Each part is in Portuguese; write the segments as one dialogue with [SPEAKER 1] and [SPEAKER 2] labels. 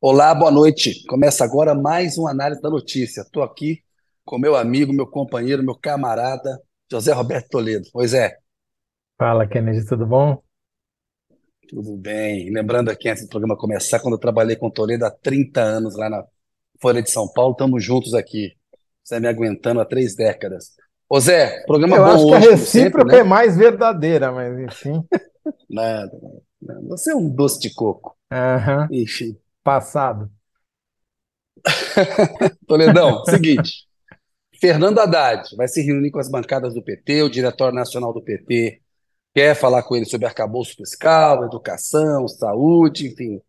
[SPEAKER 1] Olá, boa noite. Começa agora mais uma análise da notícia. Estou aqui com meu amigo, meu companheiro, meu camarada, José Roberto Toledo. Pois é,
[SPEAKER 2] Fala, Kennedy, tudo bom?
[SPEAKER 1] tudo bem. Lembrando aqui, antes do programa começar, quando eu trabalhei com o Toledo há 30 anos lá na Folha de São Paulo, estamos juntos aqui. Você me aguentando há três décadas. Ô Zé, programa
[SPEAKER 2] Eu
[SPEAKER 1] bom
[SPEAKER 2] acho que a
[SPEAKER 1] hoje, sempre,
[SPEAKER 2] recíproca
[SPEAKER 1] né?
[SPEAKER 2] é mais verdadeira, mas enfim.
[SPEAKER 1] Nada, nada. Você é um doce de coco.
[SPEAKER 2] Aham,
[SPEAKER 1] Enfim.
[SPEAKER 2] Passado.
[SPEAKER 1] Toledão, seguinte. Fernando Haddad vai se reunir com as bancadas do PT, o diretório nacional do PT quer falar com ele sobre arcabouço fiscal, educação, saúde, enfim.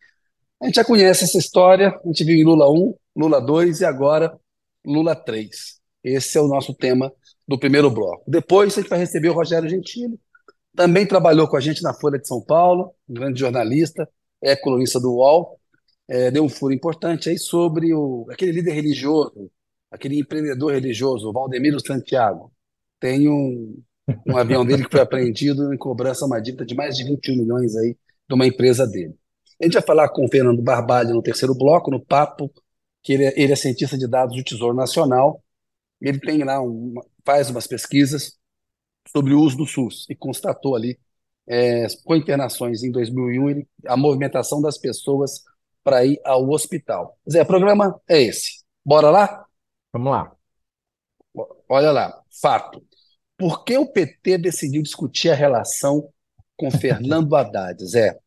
[SPEAKER 1] A gente já conhece essa história, a gente viu em Lula 1, Lula 2 e agora Lula 3. Esse é o nosso tema do primeiro bloco. Depois a gente vai receber o Rogério Gentili, também trabalhou com a gente na Folha de São Paulo, um grande jornalista, é colunista do UOL, é, deu um furo importante aí sobre o, aquele líder religioso, aquele empreendedor religioso, o Valdemiro Santiago. Tem um, um avião dele que foi apreendido em cobrança uma dívida de mais de 21 milhões aí de uma empresa dele. A gente vai falar com o Fernando Barbalho no terceiro bloco, no papo, que ele é, ele é cientista de dados do Tesouro Nacional. Ele tem lá uma, faz umas pesquisas sobre o uso do SUS e constatou ali, é, com internações em 2001, ele, a movimentação das pessoas para ir ao hospital. Zé, o programa é esse. Bora lá?
[SPEAKER 2] Vamos lá.
[SPEAKER 1] Olha lá, fato. Por que o PT decidiu discutir a relação com Fernando Haddad, Zé?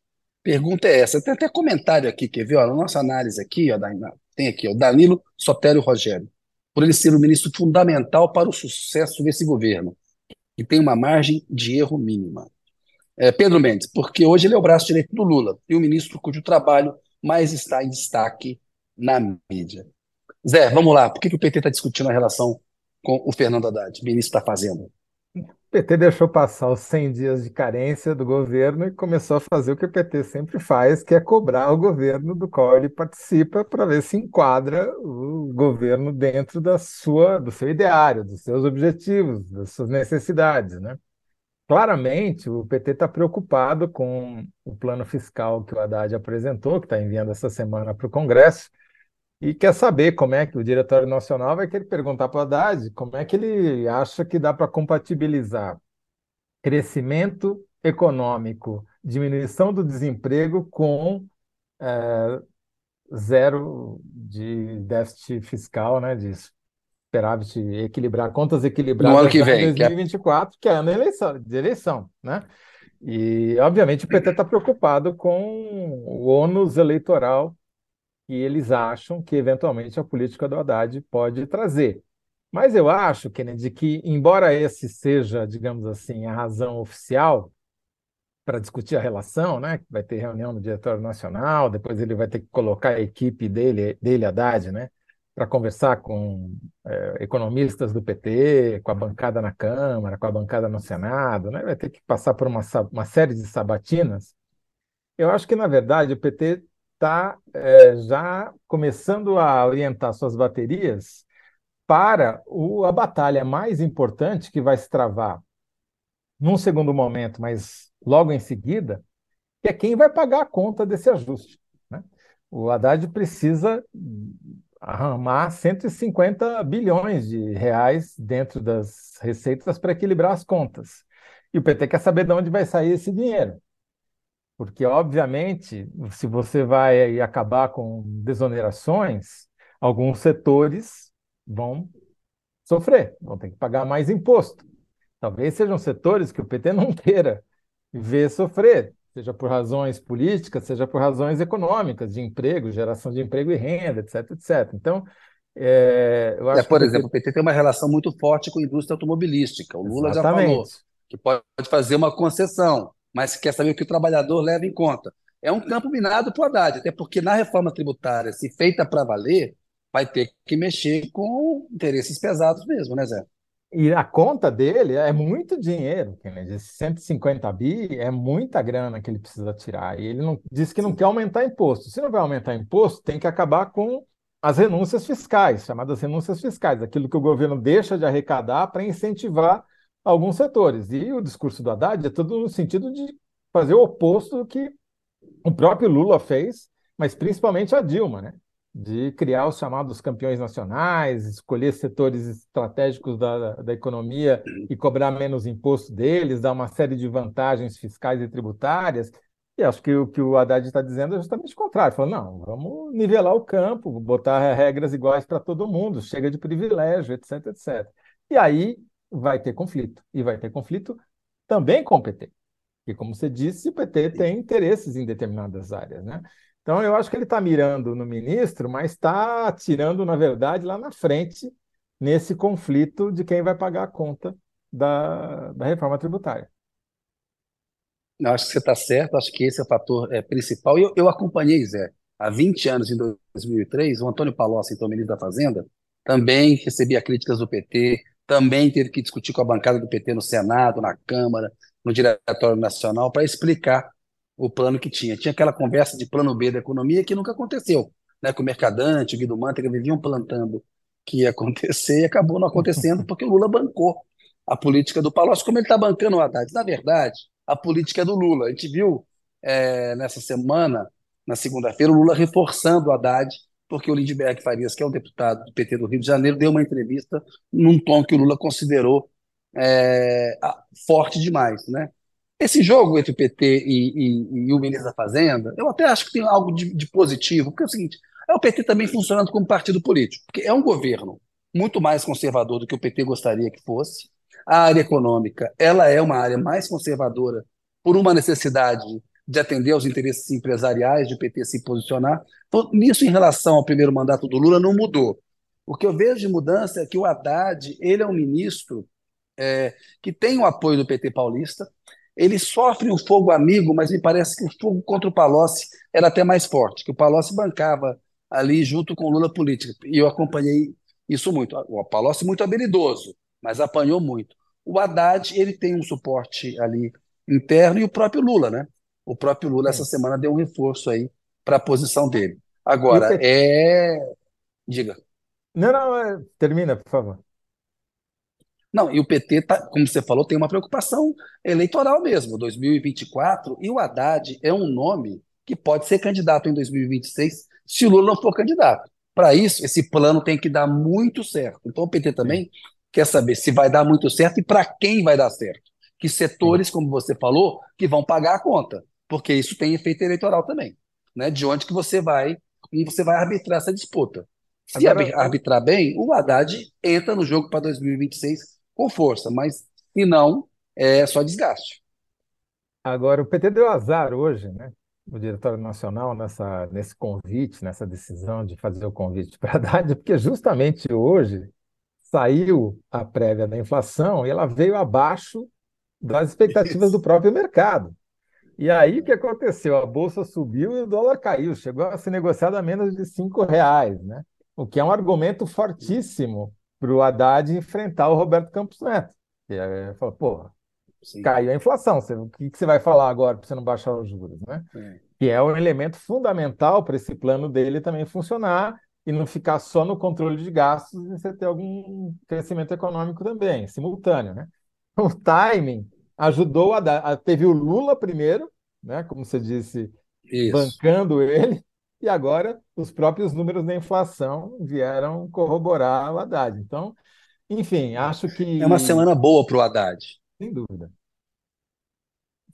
[SPEAKER 1] Pergunta é essa. Tem até comentário aqui, quer ver? Ó, na nossa análise aqui, ó, tem aqui, ó, Danilo Sotério Rogério. Por ele ser o ministro fundamental para o sucesso desse governo, que tem uma margem de erro mínima. É, Pedro Mendes, porque hoje ele é o braço direito do Lula e o ministro cujo trabalho mais está em destaque na mídia. Zé, vamos lá. Por que que o PT está discutindo a relação com o Fernando Haddad, ministro da Fazenda?
[SPEAKER 2] O PT deixou passar os 100 dias de carência do governo e começou a fazer o que o PT sempre faz, que é cobrar o governo do qual ele participa para ver se enquadra o governo dentro da sua, do seu ideário, dos seus objetivos, das suas necessidades, né? Claramente, o PT está preocupado com o plano fiscal que o Haddad apresentou, que está enviando essa semana para o Congresso, e quer saber como é que o Diretório Nacional vai querer perguntar para o Haddad como é que ele acha que dá para compatibilizar crescimento econômico, diminuição do desemprego com eh, zero de déficit fiscal, né, de superávit equilibrar, contas
[SPEAKER 1] No ano
[SPEAKER 2] equilibradas
[SPEAKER 1] que
[SPEAKER 2] já em
[SPEAKER 1] vem, que é
[SPEAKER 2] 2024, que é ano eleição, de eleição, né? E, obviamente, o PT está preocupado com o ônus eleitoral que eles acham que, eventualmente, a política do Haddad pode trazer. Mas eu acho, Kennedy, que, embora esse seja, digamos assim, a razão oficial para discutir a relação, né? Vai ter reunião no Diretório Nacional, depois ele vai ter que colocar a equipe dele, dele Haddad, né? Para conversar com eh, economistas do PT, com a bancada na Câmara, com a bancada no Senado, né? Vai ter que passar por uma, uma série de sabatinas. Eu acho que, na verdade, o PT está já começando a orientar suas baterias para o, a batalha mais importante que vai se travar num segundo momento, mas logo em seguida, que é quem vai pagar a conta desse ajuste, né? O Haddad precisa arrumar 150 bilhões de reais dentro das receitas para equilibrar as contas. E o PT quer saber de onde vai sair esse dinheiro. Porque, obviamente, se você vai acabar com desonerações, alguns setores vão sofrer, vão ter que pagar mais imposto. Talvez sejam setores que o PT não queira ver sofrer, seja por razões políticas, seja por razões econômicas, de emprego, geração de emprego e renda, etc, etc. Então, é, eu
[SPEAKER 1] É,
[SPEAKER 2] acho que o
[SPEAKER 1] por exemplo,
[SPEAKER 2] PT.
[SPEAKER 1] o PT tem uma relação muito forte com a indústria automobilística. O Lula já falou
[SPEAKER 2] Exatamente.
[SPEAKER 1] que pode fazer uma concessão, mas quer saber o que o trabalhador leva em conta. É um campo minado para o Haddad, até porque na reforma tributária, se feita para valer, vai ter que mexer com interesses pesados mesmo, né, Zé?
[SPEAKER 2] E a conta dele é muito dinheiro, Kennedy. 150 bi é muita grana que ele precisa tirar. E ele não, disse que não quer aumentar imposto. Se não vai aumentar imposto, tem que acabar com as renúncias fiscais, chamadas renúncias fiscais, aquilo que o governo deixa de arrecadar para incentivar alguns setores. E o discurso do Haddad é todo no sentido de fazer o oposto do que o próprio Lula fez mas principalmente a Dilma, né? De criar os chamados campeões nacionais, escolher setores estratégicos da, da economia e cobrar menos imposto deles, dar uma série de vantagens fiscais e tributárias. E acho que o que o Haddad está dizendo é justamente o contrário. Falou, não, vamos nivelar o campo, botar regras iguais para todo mundo, chega de privilégio, etc, etc. E aí vai ter conflito. E vai ter conflito também com o PT. E como você disse, o PT tem interesses em determinadas áreas, né? Então, eu acho que ele está mirando no ministro, mas está atirando, na verdade, lá na frente, nesse conflito de quem vai pagar a conta da, da reforma tributária.
[SPEAKER 1] Eu acho que você está certo, acho que esse é o fator é, principal. Eu, eu acompanhei, Zé, há 20 anos, em 2003, o Antônio Palocci, então ministro da Fazenda, também recebia críticas do PT, também teve que discutir com a bancada do PT no Senado, na Câmara, no Diretório Nacional, para explicar o plano que tinha. Tinha aquela conversa de plano B da economia que nunca aconteceu, né? Que o Mercadante, o Guido Mantega viviam plantando que ia acontecer e acabou não acontecendo porque o Lula bancou a política do Palocci, como ele está bancando o Haddad. Na verdade, a política é do Lula. A gente viu é, nessa semana, na segunda-feira, o Lula reforçando o Haddad, porque o Lindbergh Farias, que é um deputado do PT do Rio de Janeiro, deu uma entrevista num tom que o Lula considerou é, forte demais, né? Esse jogo entre o PT e, e, e, o ministro da Fazenda, eu até acho que tem algo de, de, positivo, porque é o seguinte: é o PT também funcionando como partido político, porque é um governo muito mais conservador do que o PT gostaria que fosse. A área econômica, ela é uma área mais conservadora por uma necessidade de atender aos interesses empresariais, de o PT se posicionar. Então, nisso, em relação ao primeiro mandato do Lula, não mudou. O que eu vejo de mudança é que o Haddad, ele é um ministro é, que tem o apoio do PT paulista, ele sofre o fogo amigo, mas me parece que o fogo contra o Palocci era até mais forte, que o Palocci bancava ali junto com o Lula política. E eu acompanhei isso muito. O Palocci muito habilidoso, mas apanhou muito. O Haddad, ele tem um suporte ali interno e o próprio Lula, né? O próprio Lula essa semana deu um reforço aí para a posição dele. Agora, é... Diga.
[SPEAKER 2] Não, não, é... termina, por favor.
[SPEAKER 1] Não, e o PT, tá, como você falou, tem uma preocupação eleitoral mesmo, 2024, e o Haddad é um nome que pode ser candidato em 2026 se o Lula não for candidato. Para isso, esse plano tem que dar muito certo. Então o PT também Sim. quer saber se vai dar muito certo e para quem vai dar certo. Que setores, Sim. como você falou, que vão pagar a conta, porque isso tem efeito eleitoral também. Né? De onde que você vai, você vai arbitrar essa disputa. Se Agora, arbitrar bem, o Haddad entra no jogo para 2026 com força, mas se não, é só desgaste.
[SPEAKER 2] Agora, o PT deu azar hoje, né? O Diretório Nacional, nessa, nesse convite, nessa decisão de fazer o convite para a Haddad, porque justamente hoje saiu a prévia da inflação e ela veio abaixo das expectativas do próprio mercado. E aí o que aconteceu? A bolsa subiu e o dólar caiu, chegou a ser negociado a menos de cinco reais, né? O que é um argumento fortíssimo para o Haddad enfrentar o Roberto Campos Neto. E aí fala, porra, caiu a inflação, você, o que, que, você vai falar agora para você não baixar os juros, né? É. Que é um elemento fundamental para esse plano dele também funcionar e não ficar só no controle de gastos e você ter algum crescimento econômico também, simultâneo, né? O timing ajudou a dar, teve o Lula primeiro, né, como você disse, Isso. bancando ele, e agora os próprios números da inflação vieram corroborar o Haddad. Então, enfim, acho que.
[SPEAKER 1] É uma semana boa para o Haddad.
[SPEAKER 2] Sem dúvida.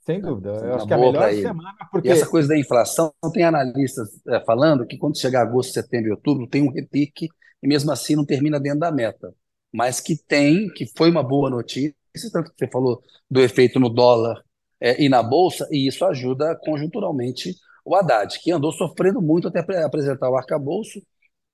[SPEAKER 2] Sem dúvida. Eu acho que é a melhor semana, porque.
[SPEAKER 1] E essa coisa da inflação, tem analistas é, falando que quando chegar agosto, setembro e outubro, tem um repique e mesmo assim não termina dentro da meta. Mas que tem, que foi uma boa notícia, tanto que você falou do efeito no dólar é, e na bolsa, e isso ajuda conjunturalmente o Haddad, que andou sofrendo muito até apresentar o arcabouço,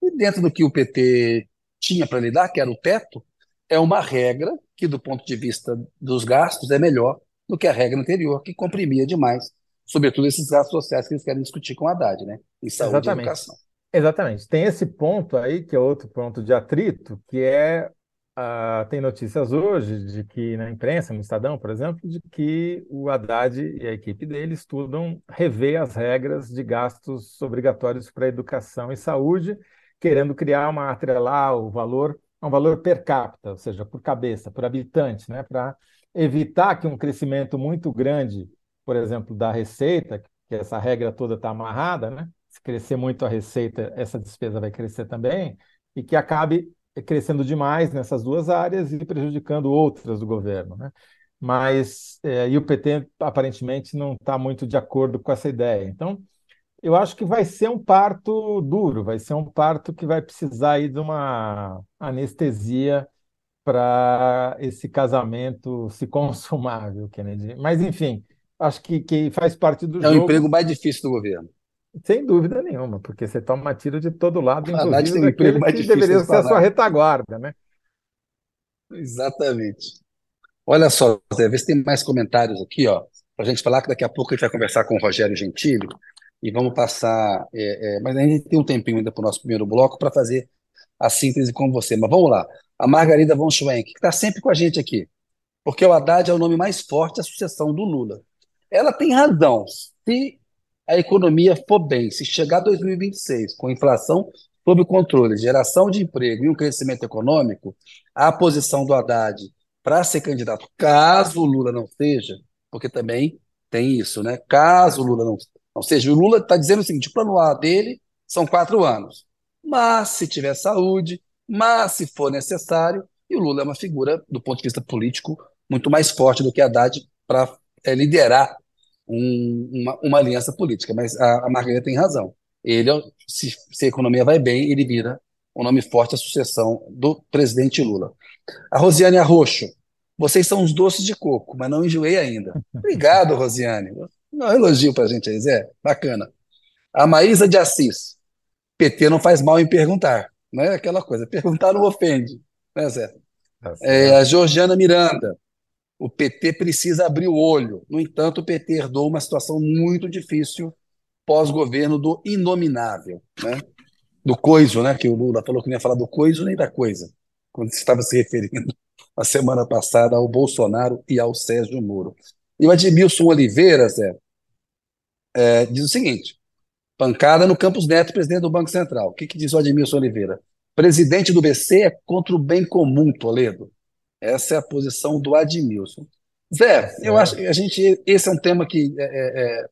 [SPEAKER 1] e dentro do que o PT tinha para lidar, que era o teto, é uma regra que, do ponto de vista dos gastos, é melhor do que a regra anterior, que comprimia demais, sobretudo esses gastos sociais que eles querem discutir com o Haddad, né? Em saúde Exatamente. e educação.
[SPEAKER 2] Exatamente. Tem esse ponto aí, que é outro ponto de atrito, que é Uh, tem notícias hoje de que na imprensa, no Estadão, por exemplo, de que o Haddad e a equipe dele estudam rever as regras de gastos obrigatórios para educação e saúde, querendo criar uma atrelar o valor um valor per capita, ou seja, por cabeça, por habitante, né, para evitar que um crescimento muito grande, por exemplo, da receita, que essa regra toda está amarrada, né, se crescer muito a receita, essa despesa vai crescer também, e que acabe crescendo demais nessas duas áreas e prejudicando outras do governo. Né? Mas é, e o PT aparentemente não está muito de acordo com essa ideia. Então, eu acho que vai ser um parto duro, vai ser um parto que vai precisar aí de uma anestesia para esse casamento se consumar, viu, Kennedy? Mas, enfim, acho que, que faz parte do
[SPEAKER 1] é
[SPEAKER 2] jogo.
[SPEAKER 1] É o emprego mais difícil do governo.
[SPEAKER 2] Sem dúvida nenhuma, porque você toma tiro de todo lado, inclusive daquele que deveria ser a sua retaguarda, né?
[SPEAKER 1] Exatamente. Olha só, Zé, vê se tem mais comentários aqui, ó, para a gente falar que daqui a pouco a gente vai conversar com o Rogério Gentili e vamos passar, é, é, mas a gente tem um tempinho ainda para o nosso primeiro bloco para fazer a síntese com você. Mas vamos lá. A Margarida von Schwenk, que está sempre com a gente aqui, porque o Haddad é o nome mais forte da sucessão do Lula. Ela tem razão. Se a economia for bem, se chegar a 2026 com inflação sob controle, geração de emprego e um crescimento econômico, a posição do Haddad para ser candidato, caso o Lula não seja, porque também tem isso, né? Caso o Lula não, não seja, o Lula está dizendo o seguinte: o plano A dele são quatro anos, mas se tiver saúde, mas se for necessário, e o Lula é uma figura, do ponto de vista político, muito mais forte do que Haddad para é, liderar um, uma, uma, aliança política. Mas a, a Margarida tem razão. Ele, se, se, a economia vai bem, ele vira um nome forte à sucessão do presidente Lula. A Rosiane Arroxo, vocês são os doces de coco, mas não enjoei ainda. Obrigado, Rosiane. Não, elogio para a gente aí, Zé. Bacana. A Maísa de Assis, PT não faz mal em perguntar, né? Aquela coisa, perguntar não ofende, né, Zé? Tá é, a Georgiana Miranda, o PT precisa abrir o olho. No entanto, o PT herdou uma situação muito difícil pós-governo do inominável, né? do coiso, né? que o Lula falou que não ia falar do coiso nem da coisa, quando estava se referindo a semana passada ao Bolsonaro e ao Sérgio Moro. E o Admilson Oliveira, Zé, é, diz o seguinte: pancada no Campos Neto, presidente do Banco Central. O que, que diz o Admilson Oliveira? Presidente do BC é contra o bem comum, Toledo. Essa é a posição do Admilson. Zé, eu acho que a gente esse é um tema que é, é, é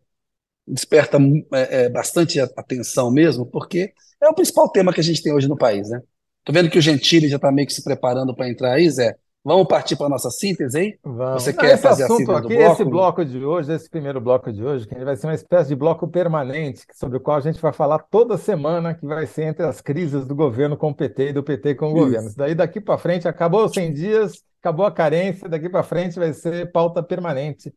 [SPEAKER 1] desperta é, é, bastante atenção mesmo, porque é o principal tema que a gente tem hoje no país, né? Tô vendo que o Gentili já está meio que se preparando para entrar aí, Zé. Vamos partir para a nossa síntese aí?
[SPEAKER 2] Vamos. Você Não, quer fazer assunto a aqui, bloco? Esse bloco de hoje, esse primeiro bloco de hoje, que vai ser uma espécie de bloco permanente, sobre o qual a gente vai falar toda semana, que vai ser entre as crises do governo com o PT e do PT com o Isso. governo. Isso daí daqui para frente, acabou os 100 dias, acabou a carência, daqui para frente vai ser pauta permanente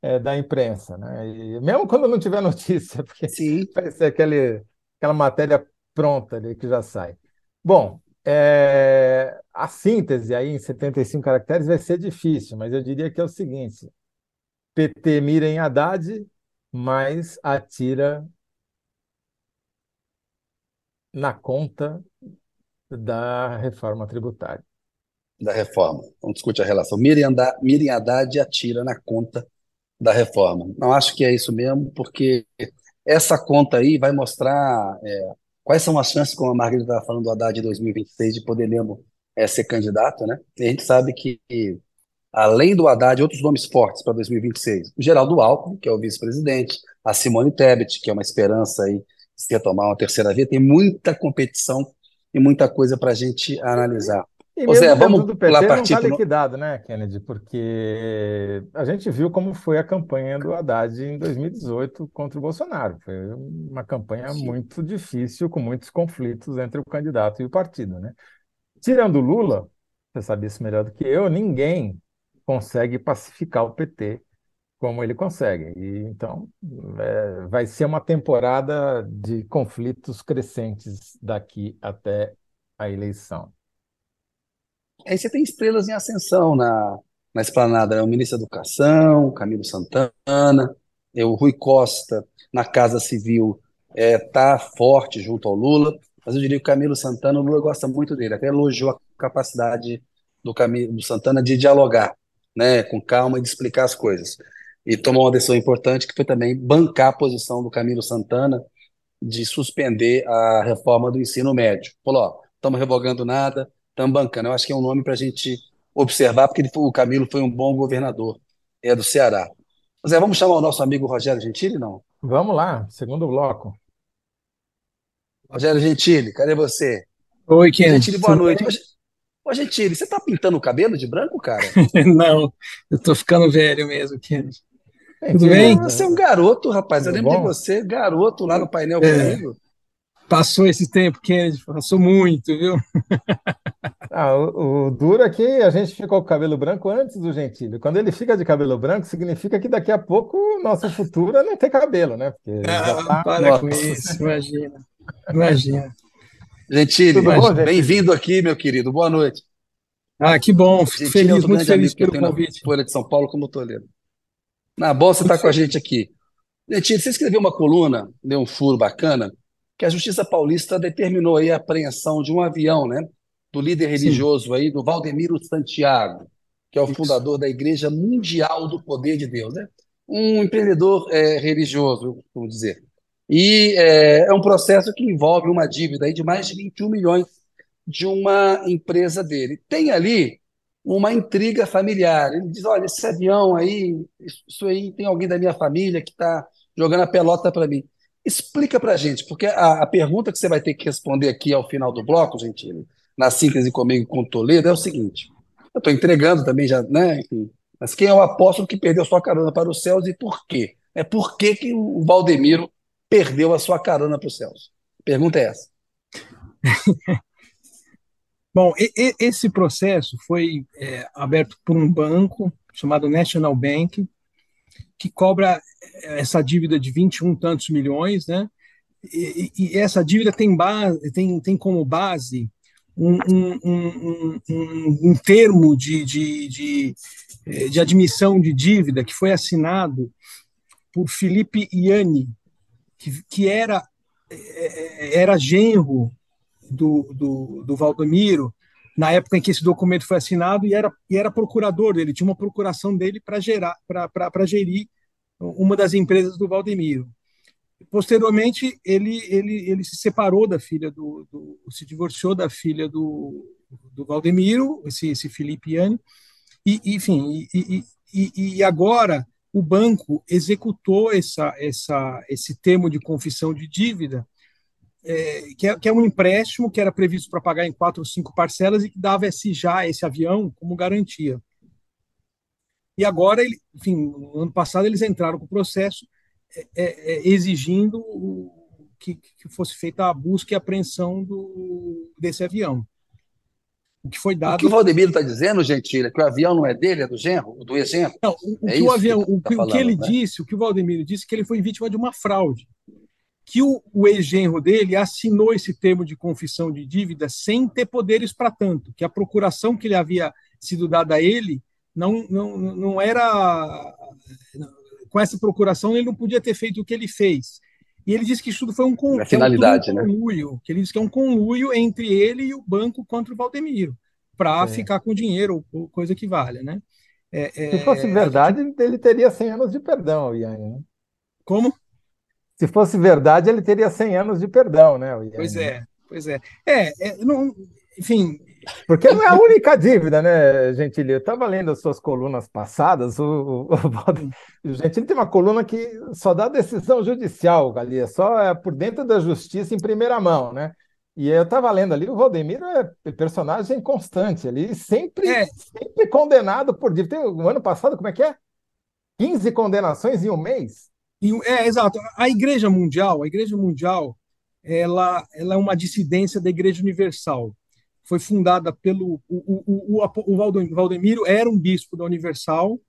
[SPEAKER 2] é, da imprensa. Né? E mesmo quando não tiver notícia, porque Sim. vai ser aquele, aquela matéria pronta ali que já sai. Bom, é, a síntese aí em 75 caracteres vai ser difícil, mas eu diria que é o seguinte: PT mira em Haddad, mas atira na conta da reforma tributária.
[SPEAKER 1] Da reforma. Vamos discutir a relação. Mira em Haddad atira na conta da reforma. Não acho que é isso mesmo, porque essa conta aí vai mostrar é, Quais são as chances, como a Margarida estava falando do Haddad de 2026, de poder mesmo é, ser candidato, né? E a gente sabe que, além do Haddad, outros nomes fortes para 2026. O Geraldo Alckmin, que é o vice-presidente, a Simone Tebet, que é uma esperança aí de se retomar uma terceira via. Tem muita competição e muita coisa para a gente analisar.
[SPEAKER 2] E mesmo Zé, vamos do PT lá partir não está liquidado, né, Kennedy? Porque a gente viu como foi a campanha do Haddad em 2018 contra o Bolsonaro. Foi uma campanha Sim. muito difícil, com muitos conflitos entre o candidato e o partido, né? Tirando Lula, você sabe isso melhor do que eu, ninguém consegue pacificar o PT como ele consegue. E, então, é, vai ser uma temporada de conflitos crescentes daqui até a eleição.
[SPEAKER 1] Aí você tem estrelas em ascensão na, na esplanada, é o ministro da Educação, Camilo Santana, é o Rui Costa na Casa Civil está é, tá forte junto ao Lula, mas eu diria que o Camilo Santana, o Lula gosta muito dele, até elogiou a capacidade do Camilo do Santana de dialogar, né, com calma e de explicar as coisas. E tomou uma decisão importante que foi também bancar a posição do Camilo Santana de suspender a reforma do ensino médio. Falou, ó, estamos revogando nada, Tambancana. Eu acho que é um nome para a gente observar, porque ele foi, o Camilo foi um bom governador é do Ceará. Zé, vamos chamar o nosso amigo Rogério Gentili, não?
[SPEAKER 2] Vamos lá, segundo bloco.
[SPEAKER 1] Rogério Gentili, cadê você?
[SPEAKER 3] Oi, Kennedy.
[SPEAKER 1] Gentili, boa noite. Ô, Gentili, você tá pintando o cabelo de branco, cara?
[SPEAKER 3] Não, eu tô ficando velho mesmo, Kennedy.
[SPEAKER 1] Tudo bem? Você é um garoto, rapaz. Eu lembro de você, garoto, lá no painel é, comigo.
[SPEAKER 3] Passou esse tempo, Kennedy, passou muito, viu?
[SPEAKER 2] Ah, o, o, duro é que a gente ficou com o cabelo branco antes do Gentilho. Quando ele fica de cabelo branco, significa que daqui a pouco o nosso futuro é não ter cabelo, né?
[SPEAKER 3] Porque ah, tá... Para Nossa. com isso, imagina. Imagina.
[SPEAKER 1] Gentilho, bem-vindo aqui, meu querido. Boa noite.
[SPEAKER 3] Ah, que bom. Fico Gentilho feliz, muito feliz pelo convite.
[SPEAKER 1] Folha de São Paulo como Toledo. Na bom você estar tá com a gente aqui. Gentilho, você escreveu uma coluna, deu um furo bacana, que a Justiça Paulista determinou aí a apreensão de um avião, né? do líder religioso Sim. aí, do Valdemiro Santiago, que é o Isso. fundador da Igreja Mundial do Poder de Deus, né? Um empreendedor é, religioso, vamos dizer. E é, é, um processo que envolve uma dívida aí de mais de 21 milhões de uma empresa dele. Tem ali uma intriga familiar. Ele diz: olha, esse avião aí, isso aí tem alguém da minha família que está jogando a pelota para mim. Explica para a gente, porque a, a, pergunta que você vai ter que responder aqui ao final do bloco, Gentili, na síntese comigo com o Toledo é o seguinte: eu estou entregando também já, né? Enfim, mas quem é o apóstolo que perdeu sua carona para os céus e por quê? É por que, que o Valdemiro perdeu a sua carona para os céus? A pergunta é essa.
[SPEAKER 3] Bom, e, e, esse processo foi é, aberto por um banco chamado National Bank, que cobra é, essa dívida de 21 tantos milhões, né? E, e, essa dívida tem, base, tem, tem como base um, um, um, um termo de, de, de, eh, de, admissão de dívida que foi assinado por Felipe Iani, que, que era, eh, era genro do, do, do Valdomiro, na época em que esse documento foi assinado, e era, e era procurador dele, tinha uma procuração dele para gerir uma das empresas do Valdemiro. Posteriormente, ele, ele, ele se separou da filha do, do se divorciou da filha do, do Valdemiro, esse, esse Felipe Iani, e, enfim, e, e, e agora o banco executou essa, essa, esse termo de confissão de dívida, é, que, é, que, é, um empréstimo que era previsto para pagar em quatro ou cinco parcelas e que dava esse já esse avião como garantia. E agora, ele, enfim, no ano passado eles entraram com o processo é, é, é, exigindo que, que, fosse feita a busca e apreensão do, desse avião.
[SPEAKER 1] O que foi dado. O que o Valdemiro está dizendo, Gentile, é que o avião não é dele, é do genro, do ex-genro?
[SPEAKER 3] Não, o, é que o avião, que, tá o, falando, que ele né? disse, o que o Valdemiro disse, que ele foi vítima de uma fraude. Que o, o ex-genro dele assinou esse termo de confissão de dívida sem ter poderes para tanto, que a procuração que lhe havia sido dada a ele não, não, não era com essa procuração, ele não podia ter feito o que ele fez. E ele disse que isso tudo foi um, con
[SPEAKER 1] finalidade,
[SPEAKER 3] é um
[SPEAKER 1] né?
[SPEAKER 3] conluio, né? que ele disse que é um conluio entre ele e o banco contra o Valdemiro, para é. ficar com dinheiro, ou coisa que valha, né?
[SPEAKER 2] É, é, Se fosse verdade, gente... ele teria 100 anos de perdão, Ian. Né?
[SPEAKER 3] Como?
[SPEAKER 2] Se fosse verdade, ele teria 100 anos de perdão, né?
[SPEAKER 3] Pois é, pois é. É, é não, enfim,
[SPEAKER 2] porque não é a única dívida, né, Gentili? Eu estava lendo as suas colunas passadas. O, o, o, Gentili tem uma coluna que só dá decisão judicial, Galia, só é por dentro da justiça em primeira mão, né? E eu estava lendo ali, o Valdemiro é personagem constante ali, sempre, é. sempre condenado por dívida. Tem, o ano passado, como é que é? 15 condenações em um mês?
[SPEAKER 3] É, exato. A Igreja Mundial, a Igreja Mundial, ela, ela é uma dissidência da Igreja Universal foi fundada pelo o, o, o, o Valdemiro era um bispo da Universal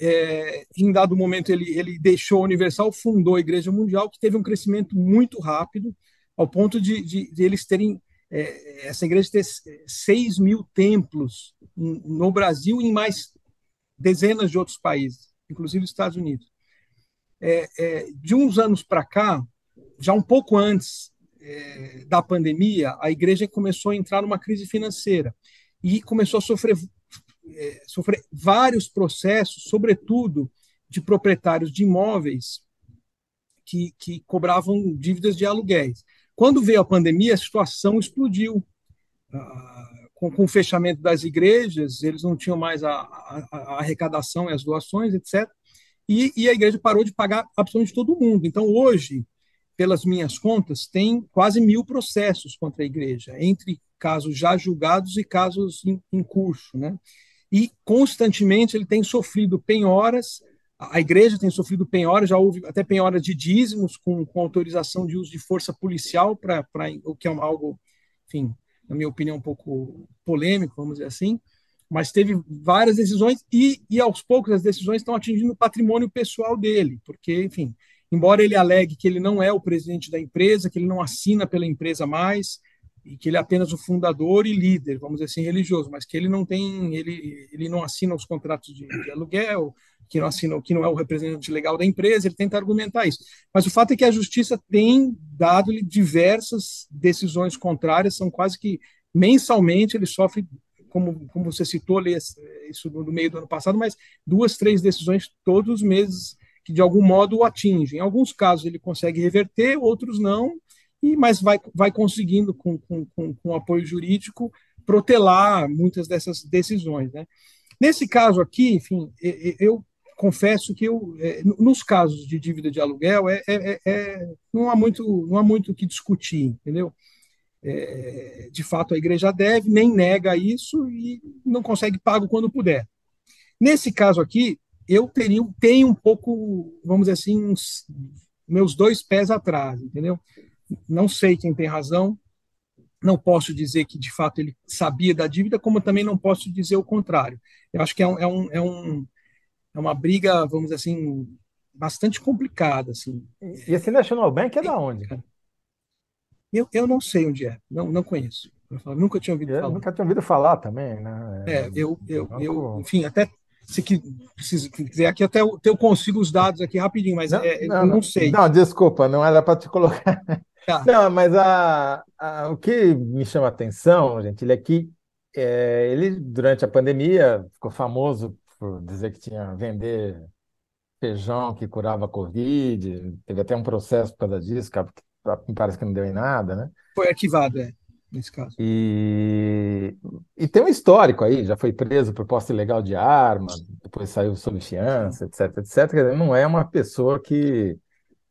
[SPEAKER 3] é, em dado momento ele, ele deixou a Universal fundou a Igreja Mundial que teve um crescimento muito rápido ao ponto de, de, de eles terem é, essa igreja ter 6 mil templos no Brasil e em mais dezenas de outros países, inclusive os Estados Unidos. É, é de uns anos para cá, já um pouco antes é, da pandemia, a igreja começou a entrar numa crise financeira e começou a sofrer, é, sofrer vários processos, sobretudo de proprietários de imóveis que, que cobravam dívidas de aluguéis. Quando veio a pandemia, a situação explodiu. Ah, com, com, o fechamento das igrejas, eles não tinham mais a, a, a arrecadação e as doações, etc. E, e, a igreja parou de pagar absolutamente todo mundo. Então, hoje, pelas minhas contas, tem quase mil processos contra a igreja, entre casos já julgados e casos em, em curso, né? E constantemente ele tem sofrido penhoras, a igreja tem sofrido penhoras, já houve até penhoras de dízimos com, com autorização de uso de força policial, para o que é algo, enfim, na minha opinião, um pouco polêmico, vamos dizer assim, mas teve várias decisões e, e aos poucos as decisões estão atingindo o patrimônio pessoal dele, porque, enfim, embora ele alegue que ele não é o presidente da empresa, que ele não assina pela empresa mais, e que ele é apenas o fundador e líder, vamos dizer assim, religioso, mas que ele não tem, ele, ele não assina os contratos de, de aluguel, que não assina, que não é o representante legal da empresa, ele tenta argumentar isso. Mas o fato é que a justiça tem dado-lhe diversas decisões contrárias, são quase que mensalmente ele sofre, como, como você citou, isso no meio do ano passado, mas duas, três decisões todos os meses que de algum modo o atingem. Em alguns casos ele consegue reverter, outros não, e mas vai, vai conseguindo, com, com, com, com apoio jurídico, protelar muitas dessas decisões. Né? Nesse caso aqui, enfim, eu confesso que eu, é, nos casos de dívida de aluguel, é, é, é, não há muito não há muito o que discutir, entendeu? É, de fato, a igreja deve, nem nega isso e não consegue pago quando puder. Nesse caso aqui, eu teria, tenho um pouco, vamos dizer assim, uns, meus dois pés atrás, entendeu? Não sei quem tem razão, não posso dizer que de fato ele sabia da dívida, como também não posso dizer o contrário. Eu acho que é, um, é, um, é, um, é uma briga, vamos dizer assim, bastante complicada. Assim.
[SPEAKER 2] E esse National Bank é da onde?
[SPEAKER 3] Eu, eu não sei onde é, não, não conheço. Eu nunca tinha ouvido
[SPEAKER 2] eu
[SPEAKER 3] falar.
[SPEAKER 2] Nunca tinha ouvido falar também, né?
[SPEAKER 3] É, eu, eu, eu, enfim, até se quiser aqui até eu, eu consigo os dados aqui rapidinho, mas não, é, não, não, sei.
[SPEAKER 2] Não, desculpa, não era para te colocar. Tá. Não, mas a, a, o que me chama a atenção, gente, ele é que é, ele, durante a pandemia, ficou famoso por dizer que tinha vender feijão que curava a Covid, teve até um processo por causa disso, que parece que não deu em nada, né?
[SPEAKER 3] Foi arquivado, é nesse caso.
[SPEAKER 2] E, e tem um histórico aí, já foi preso por posse ilegal de arma, depois saiu sob fiança, etc, etc. Não é uma pessoa que,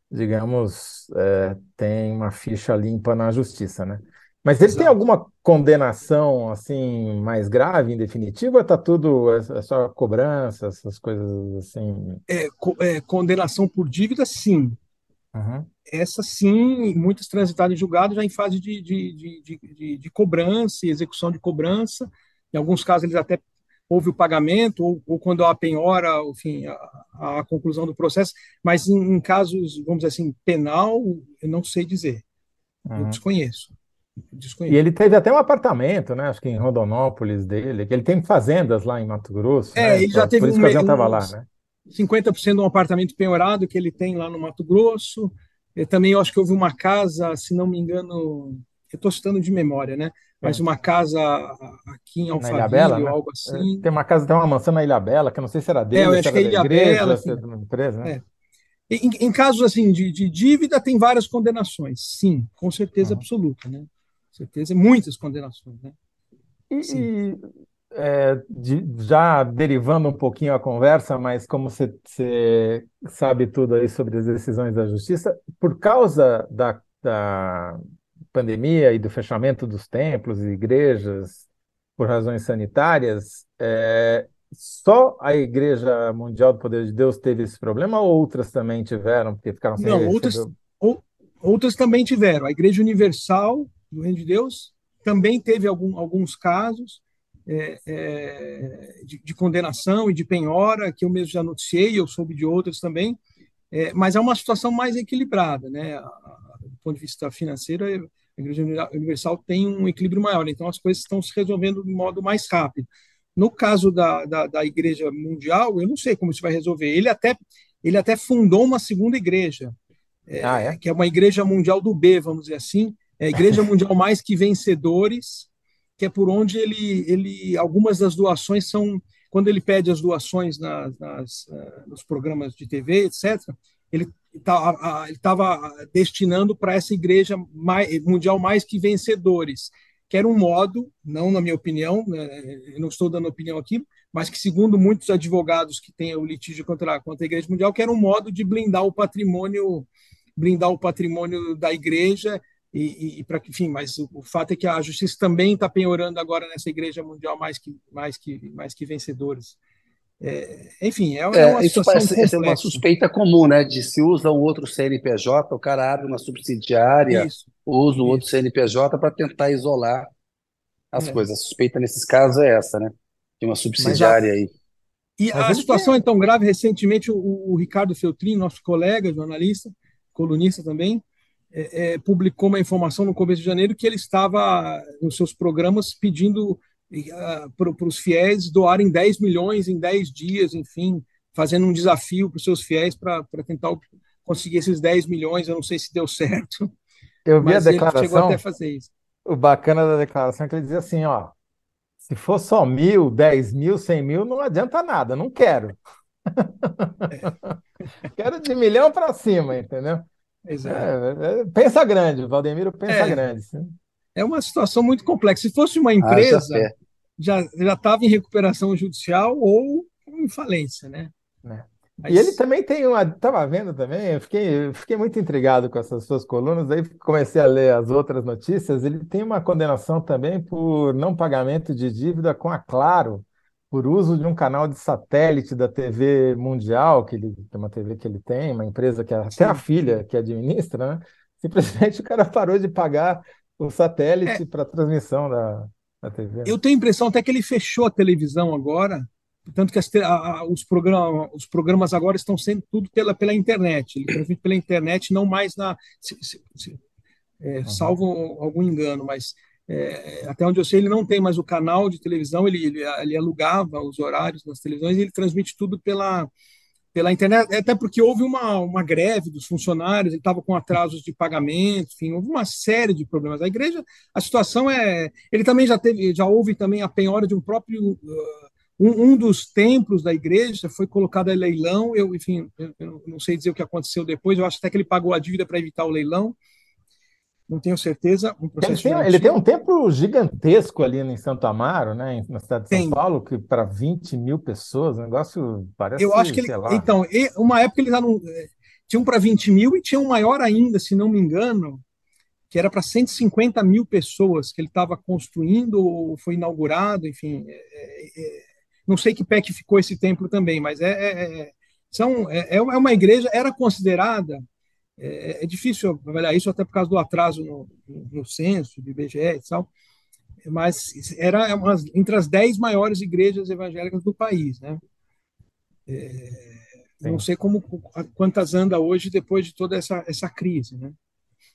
[SPEAKER 2] digamos, é, tem uma ficha limpa na justiça, né? Mas ele Exato. tem alguma condenação assim mais grave, em definitivo, ou está tudo é, é só cobrança, essas coisas assim?
[SPEAKER 3] É, é, condenação por dívida, sim. Uhum essa sim, muitas transitadas em julgado já em fase de, de, de, de, cobrança e execução de cobrança. Em alguns casos, eles até houve o pagamento, ou, ou quando há penhora, enfim, a, a, conclusão do processo, mas em, em, casos, vamos dizer assim, penal, eu não sei dizer. Uhum. Eu desconheço.
[SPEAKER 2] desconheço. E ele teve até um apartamento, né? Acho que em Rondonópolis dele, que ele tem fazendas lá em Mato Grosso.
[SPEAKER 3] É,
[SPEAKER 2] né?
[SPEAKER 3] ele já teve
[SPEAKER 2] por isso
[SPEAKER 3] um,
[SPEAKER 2] que estava lá, né?
[SPEAKER 3] 50% de um apartamento penhorado que ele tem lá no Mato Grosso. Eu também eu acho que houve uma casa, se não me engano, eu estou citando de memória, né? Mas é. uma casa aqui em Alphaville, Bela, né? algo assim.
[SPEAKER 2] É, tem uma casa, tem uma mansão na Ilha Bela, que eu não sei se era dele,
[SPEAKER 3] é, eu acho que é Ilha igreja, Bela,
[SPEAKER 2] assim, empresa, né?
[SPEAKER 3] É. Em, em, casos assim de, de, dívida tem várias condenações, sim, com certeza uhum. absoluta, né? Com certeza, muitas condenações, né?
[SPEAKER 2] E, e é, de, já derivando um pouquinho a conversa, mas como você, sabe tudo aí sobre as decisões da justiça, por causa da, da pandemia e do fechamento dos templos e igrejas por razões sanitárias, é, só a Igreja Mundial do Poder de Deus teve esse problema ou outras também tiveram, porque ficaram sem
[SPEAKER 3] Não, outras, ou, outras também tiveram. A Igreja Universal do Reino de Deus também teve algum, alguns casos, é, é, de, de, condenação e de penhora, que eu mesmo já noticiei, eu soube de outras também, é, mas é uma situação mais equilibrada, né? do ponto de vista financeiro, a Igreja Universal tem um equilíbrio maior, então as coisas estão se resolvendo de modo mais rápido. No caso da, da, da Igreja Mundial, eu não sei como isso vai resolver. Ele até, ele até fundou uma segunda igreja, é, ah, é? que é uma Igreja Mundial do B, vamos dizer assim, é a Igreja Mundial Mais que Vencedores, que é por onde ele, ele algumas das doações são quando ele pede as doações nas, nas uh, nos programas de TV, etc. Ele tá, estava destinando para essa igreja mais, mundial mais que vencedores, que era um modo, não na minha opinião, né, não estou dando opinião aqui, mas que segundo muitos advogados que têm o litígio contra, contra a igreja mundial, que era um modo de blindar o patrimônio blindar o patrimônio da igreja e, e para que, enfim, mas o, o, fato é que a justiça também está penhorando agora nessa igreja mundial mais que mais que mais que vencedores. É, enfim, é, é uma
[SPEAKER 1] é, isso parece uma suspeita comum, né? De se usa um outro CNPJ, o cara abre uma subsidiária, isso, usa um isso. outro CNPJ para tentar isolar as é. coisas. A suspeita nesses casos é essa, né? De uma subsidiária a, aí.
[SPEAKER 3] E Mas a situação é tão grave, recentemente o, o Ricardo Feltrin, nosso colega, jornalista, colunista também, é, é, publicou uma informação no começo de janeiro que ele estava, nos seus programas, pedindo uh, para os fiéis doarem 10 milhões em 10 dias, enfim, fazendo um desafio para os seus fiéis para tentar conseguir esses 10 milhões. Eu não sei se deu certo.
[SPEAKER 2] Eu vi a declaração. chegou até a fazer isso. O bacana da declaração é que ele dizia assim: ó, se for só mil, dez mil, cem mil, não adianta nada, não quero. É. quero de milhão para cima, entendeu? Exato. É, é, pensa grande, Valdemiro pensa é, grande. Sim.
[SPEAKER 3] É uma situação muito complexa. Se fosse uma empresa, ah, já estava em recuperação judicial ou em falência, né?
[SPEAKER 2] É. Mas... E ele também tem uma. Estava vendo também, eu fiquei, eu fiquei muito intrigado com essas suas colunas, aí comecei a ler as outras notícias. Ele tem uma condenação também por não pagamento de dívida com a Claro por uso de um canal de satélite da TV Mundial, que ele é uma TV que ele tem, uma empresa que é, até a filha que administra, né? Simplesmente o cara parou de pagar o satélite é. para transmissão da, da TV. Né?
[SPEAKER 3] Eu tenho a impressão até que ele fechou a televisão agora, tanto que as, a, a, os, programas, os programas agora estão sendo tudo pela, pela internet. Ele transmite pela internet, não mais na. Se, se, se, é, uhum. Salvo algum engano, mas é, até onde eu sei, ele não tem mais o canal de televisão, ele, ele, ele alugava os horários nas televisões e ele transmite tudo pela, pela internet, até porque houve uma, uma greve dos funcionários, ele estava com atrasos de pagamento, enfim, houve uma série de problemas. A igreja, a situação é. Ele também já teve, já houve também a penhora de um próprio. Uh, um, um, dos templos da igreja foi colocado a leilão. Eu, enfim, eu, eu não sei dizer o que aconteceu depois, eu acho até que ele pagou a dívida para evitar o leilão não tenho certeza.
[SPEAKER 2] Um ele, tem, ele, tem, um templo gigantesco ali em Santo Amaro, né, na cidade de São tem. Paulo, que para 20 mil pessoas, o negócio parece.
[SPEAKER 3] Eu acho que ele. Então, uma época ele não, eh, tinha um para 20 mil e tinha um maior ainda, se não me engano, que era para 150 mil pessoas que ele estava construindo ou foi inaugurado, enfim. É, é, não sei que pé que ficou esse templo também, mas é, é, é são, é, é uma igreja, era considerada é, é, difícil avaliar isso, até por causa do atraso no, no censo, do IBGE e tal, mas era uma, entre as dez maiores igrejas evangélicas do país. Né? É, não sei como quantas anda hoje depois de toda essa, essa crise. Né?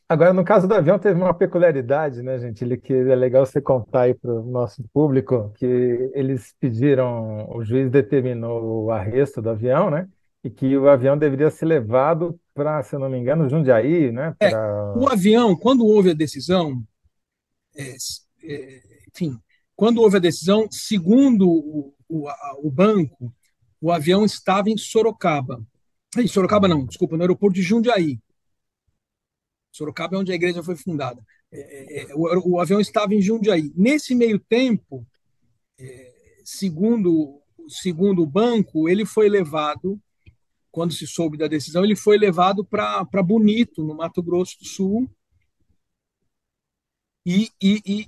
[SPEAKER 2] Agora, no caso do avião, teve uma peculiaridade, né, gente? Ele, que é legal você contar aí para o nosso público que eles pediram, o juiz determinou o arresto do avião, né? E que o avião deveria ser levado para, se eu não me engano, Jundiaí, né?
[SPEAKER 3] É, pra... É, o avião, quando houve a decisão, é, é, enfim, quando houve a decisão, segundo o, o, a, o, banco, o avião estava em Sorocaba. Em Sorocaba não, desculpa, no aeroporto de Jundiaí. Sorocaba é onde a igreja foi fundada. É, é, o, o, avião estava em Jundiaí. Nesse meio tempo, segundo, segundo o banco, ele foi levado quando se soube da decisão, ele foi levado para Bonito, no Mato Grosso do Sul. E, e, e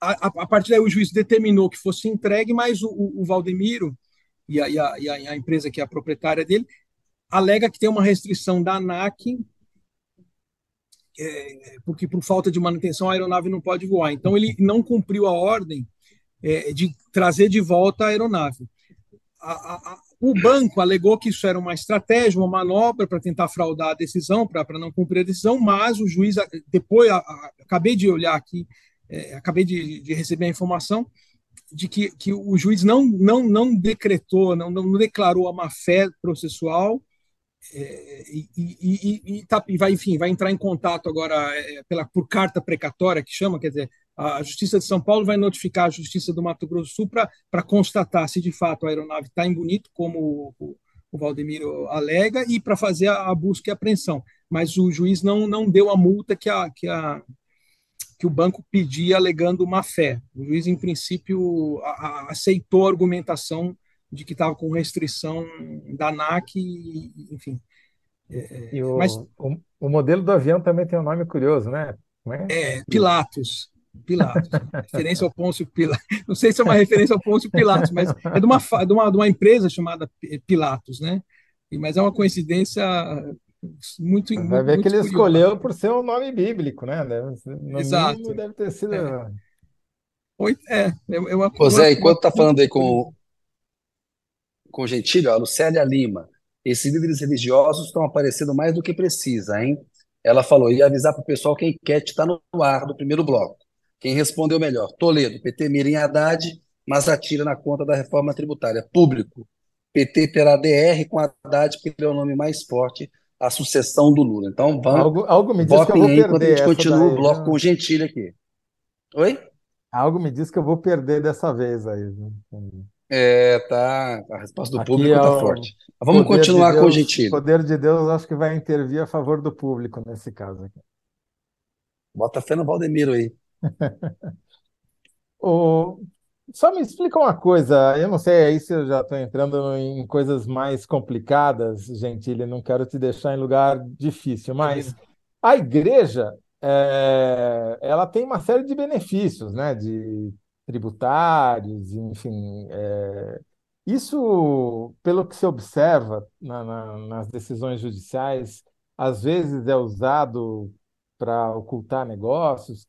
[SPEAKER 3] a, a, partir daí o juiz determinou que fosse entregue, mas o, o, o Valdemiro e a, e, a, e a, empresa que é a proprietária dele alega que tem uma restrição da ANAC, é, porque por falta de manutenção a aeronave não pode voar. Então ele não cumpriu a ordem é, de trazer de volta a aeronave. A, o banco alegou que isso era uma estratégia, uma manobra para tentar fraudar a decisão, para não cumprir a decisão, mas o juiz, depois, a, a, acabei de olhar aqui, é, acabei de, de, receber a informação de que, que o juiz não, não, não decretou, não, não declarou a má-fé processual, é, e, e, e, tá, e, vai, enfim, vai entrar em contato agora é, pela, por carta precatória, que chama, quer dizer, a Justiça de São Paulo vai notificar a Justiça do Mato Grosso do Sul para constatar se de fato a aeronave está em Bonito, como o, o Valdemiro alega, e para fazer a, a, busca e apreensão. Mas o juiz não, não deu a multa que, a, que, a, que o banco pedia alegando má fé. O juiz, em princípio, a, aceitou a argumentação de que estava com restrição da ANAC, enfim.
[SPEAKER 2] E o, Mas, o, o, modelo do avião também tem um nome curioso, né?
[SPEAKER 3] É, é Pilatos. Pilatos. referência ao Pôncio Pilatos. Não sei se é uma referência ao Pôncio Pilatos, mas é de uma, de uma, de uma empresa chamada Pilatos, né? Mas é uma coincidência muito
[SPEAKER 2] Vai ver muito que ele curiosa. escolheu por ser um nome bíblico, né? Deve, no Exato. deve ter sido. É,
[SPEAKER 1] é, é uma, Ô Zé, enquanto tá falando aí com, com o Gentilho, a Lucélia Lima, esses líderes religiosos estão aparecendo mais do que precisa, hein? Ela falou, ia avisar para o pessoal que a enquete está no ar do primeiro bloco. Quem respondeu melhor? Toledo, PT Mirim Haddad, mas atira na conta da reforma tributária. Público, PT terá DR com Haddad, porque ele é o nome mais forte, a sucessão do Lula. Então, vamos,
[SPEAKER 2] algo, algo me diz que eu vou aí
[SPEAKER 1] quando a gente continua daí, o bloco né? com o Gentili aqui. Oi?
[SPEAKER 2] Algo me diz que eu vou perder dessa vez aí.
[SPEAKER 1] É, tá. A resposta do Aqui público está é forte. Vamos continuar
[SPEAKER 2] de Deus,
[SPEAKER 1] com o Gentili.
[SPEAKER 2] O poder de Deus acho que vai intervir a favor do público nesse caso aqui.
[SPEAKER 1] Bota fé no Valdemiro aí.
[SPEAKER 2] o... Só me explica uma coisa, eu não sei aí se eu já estou entrando em coisas mais complicadas, Gentili, não quero te deixar em lugar difícil, mas a igreja é, ela tem uma série de benefícios, né? De tributários, enfim. É, isso, pelo que se observa na, na, nas decisões judiciais, às vezes é usado para ocultar negócios.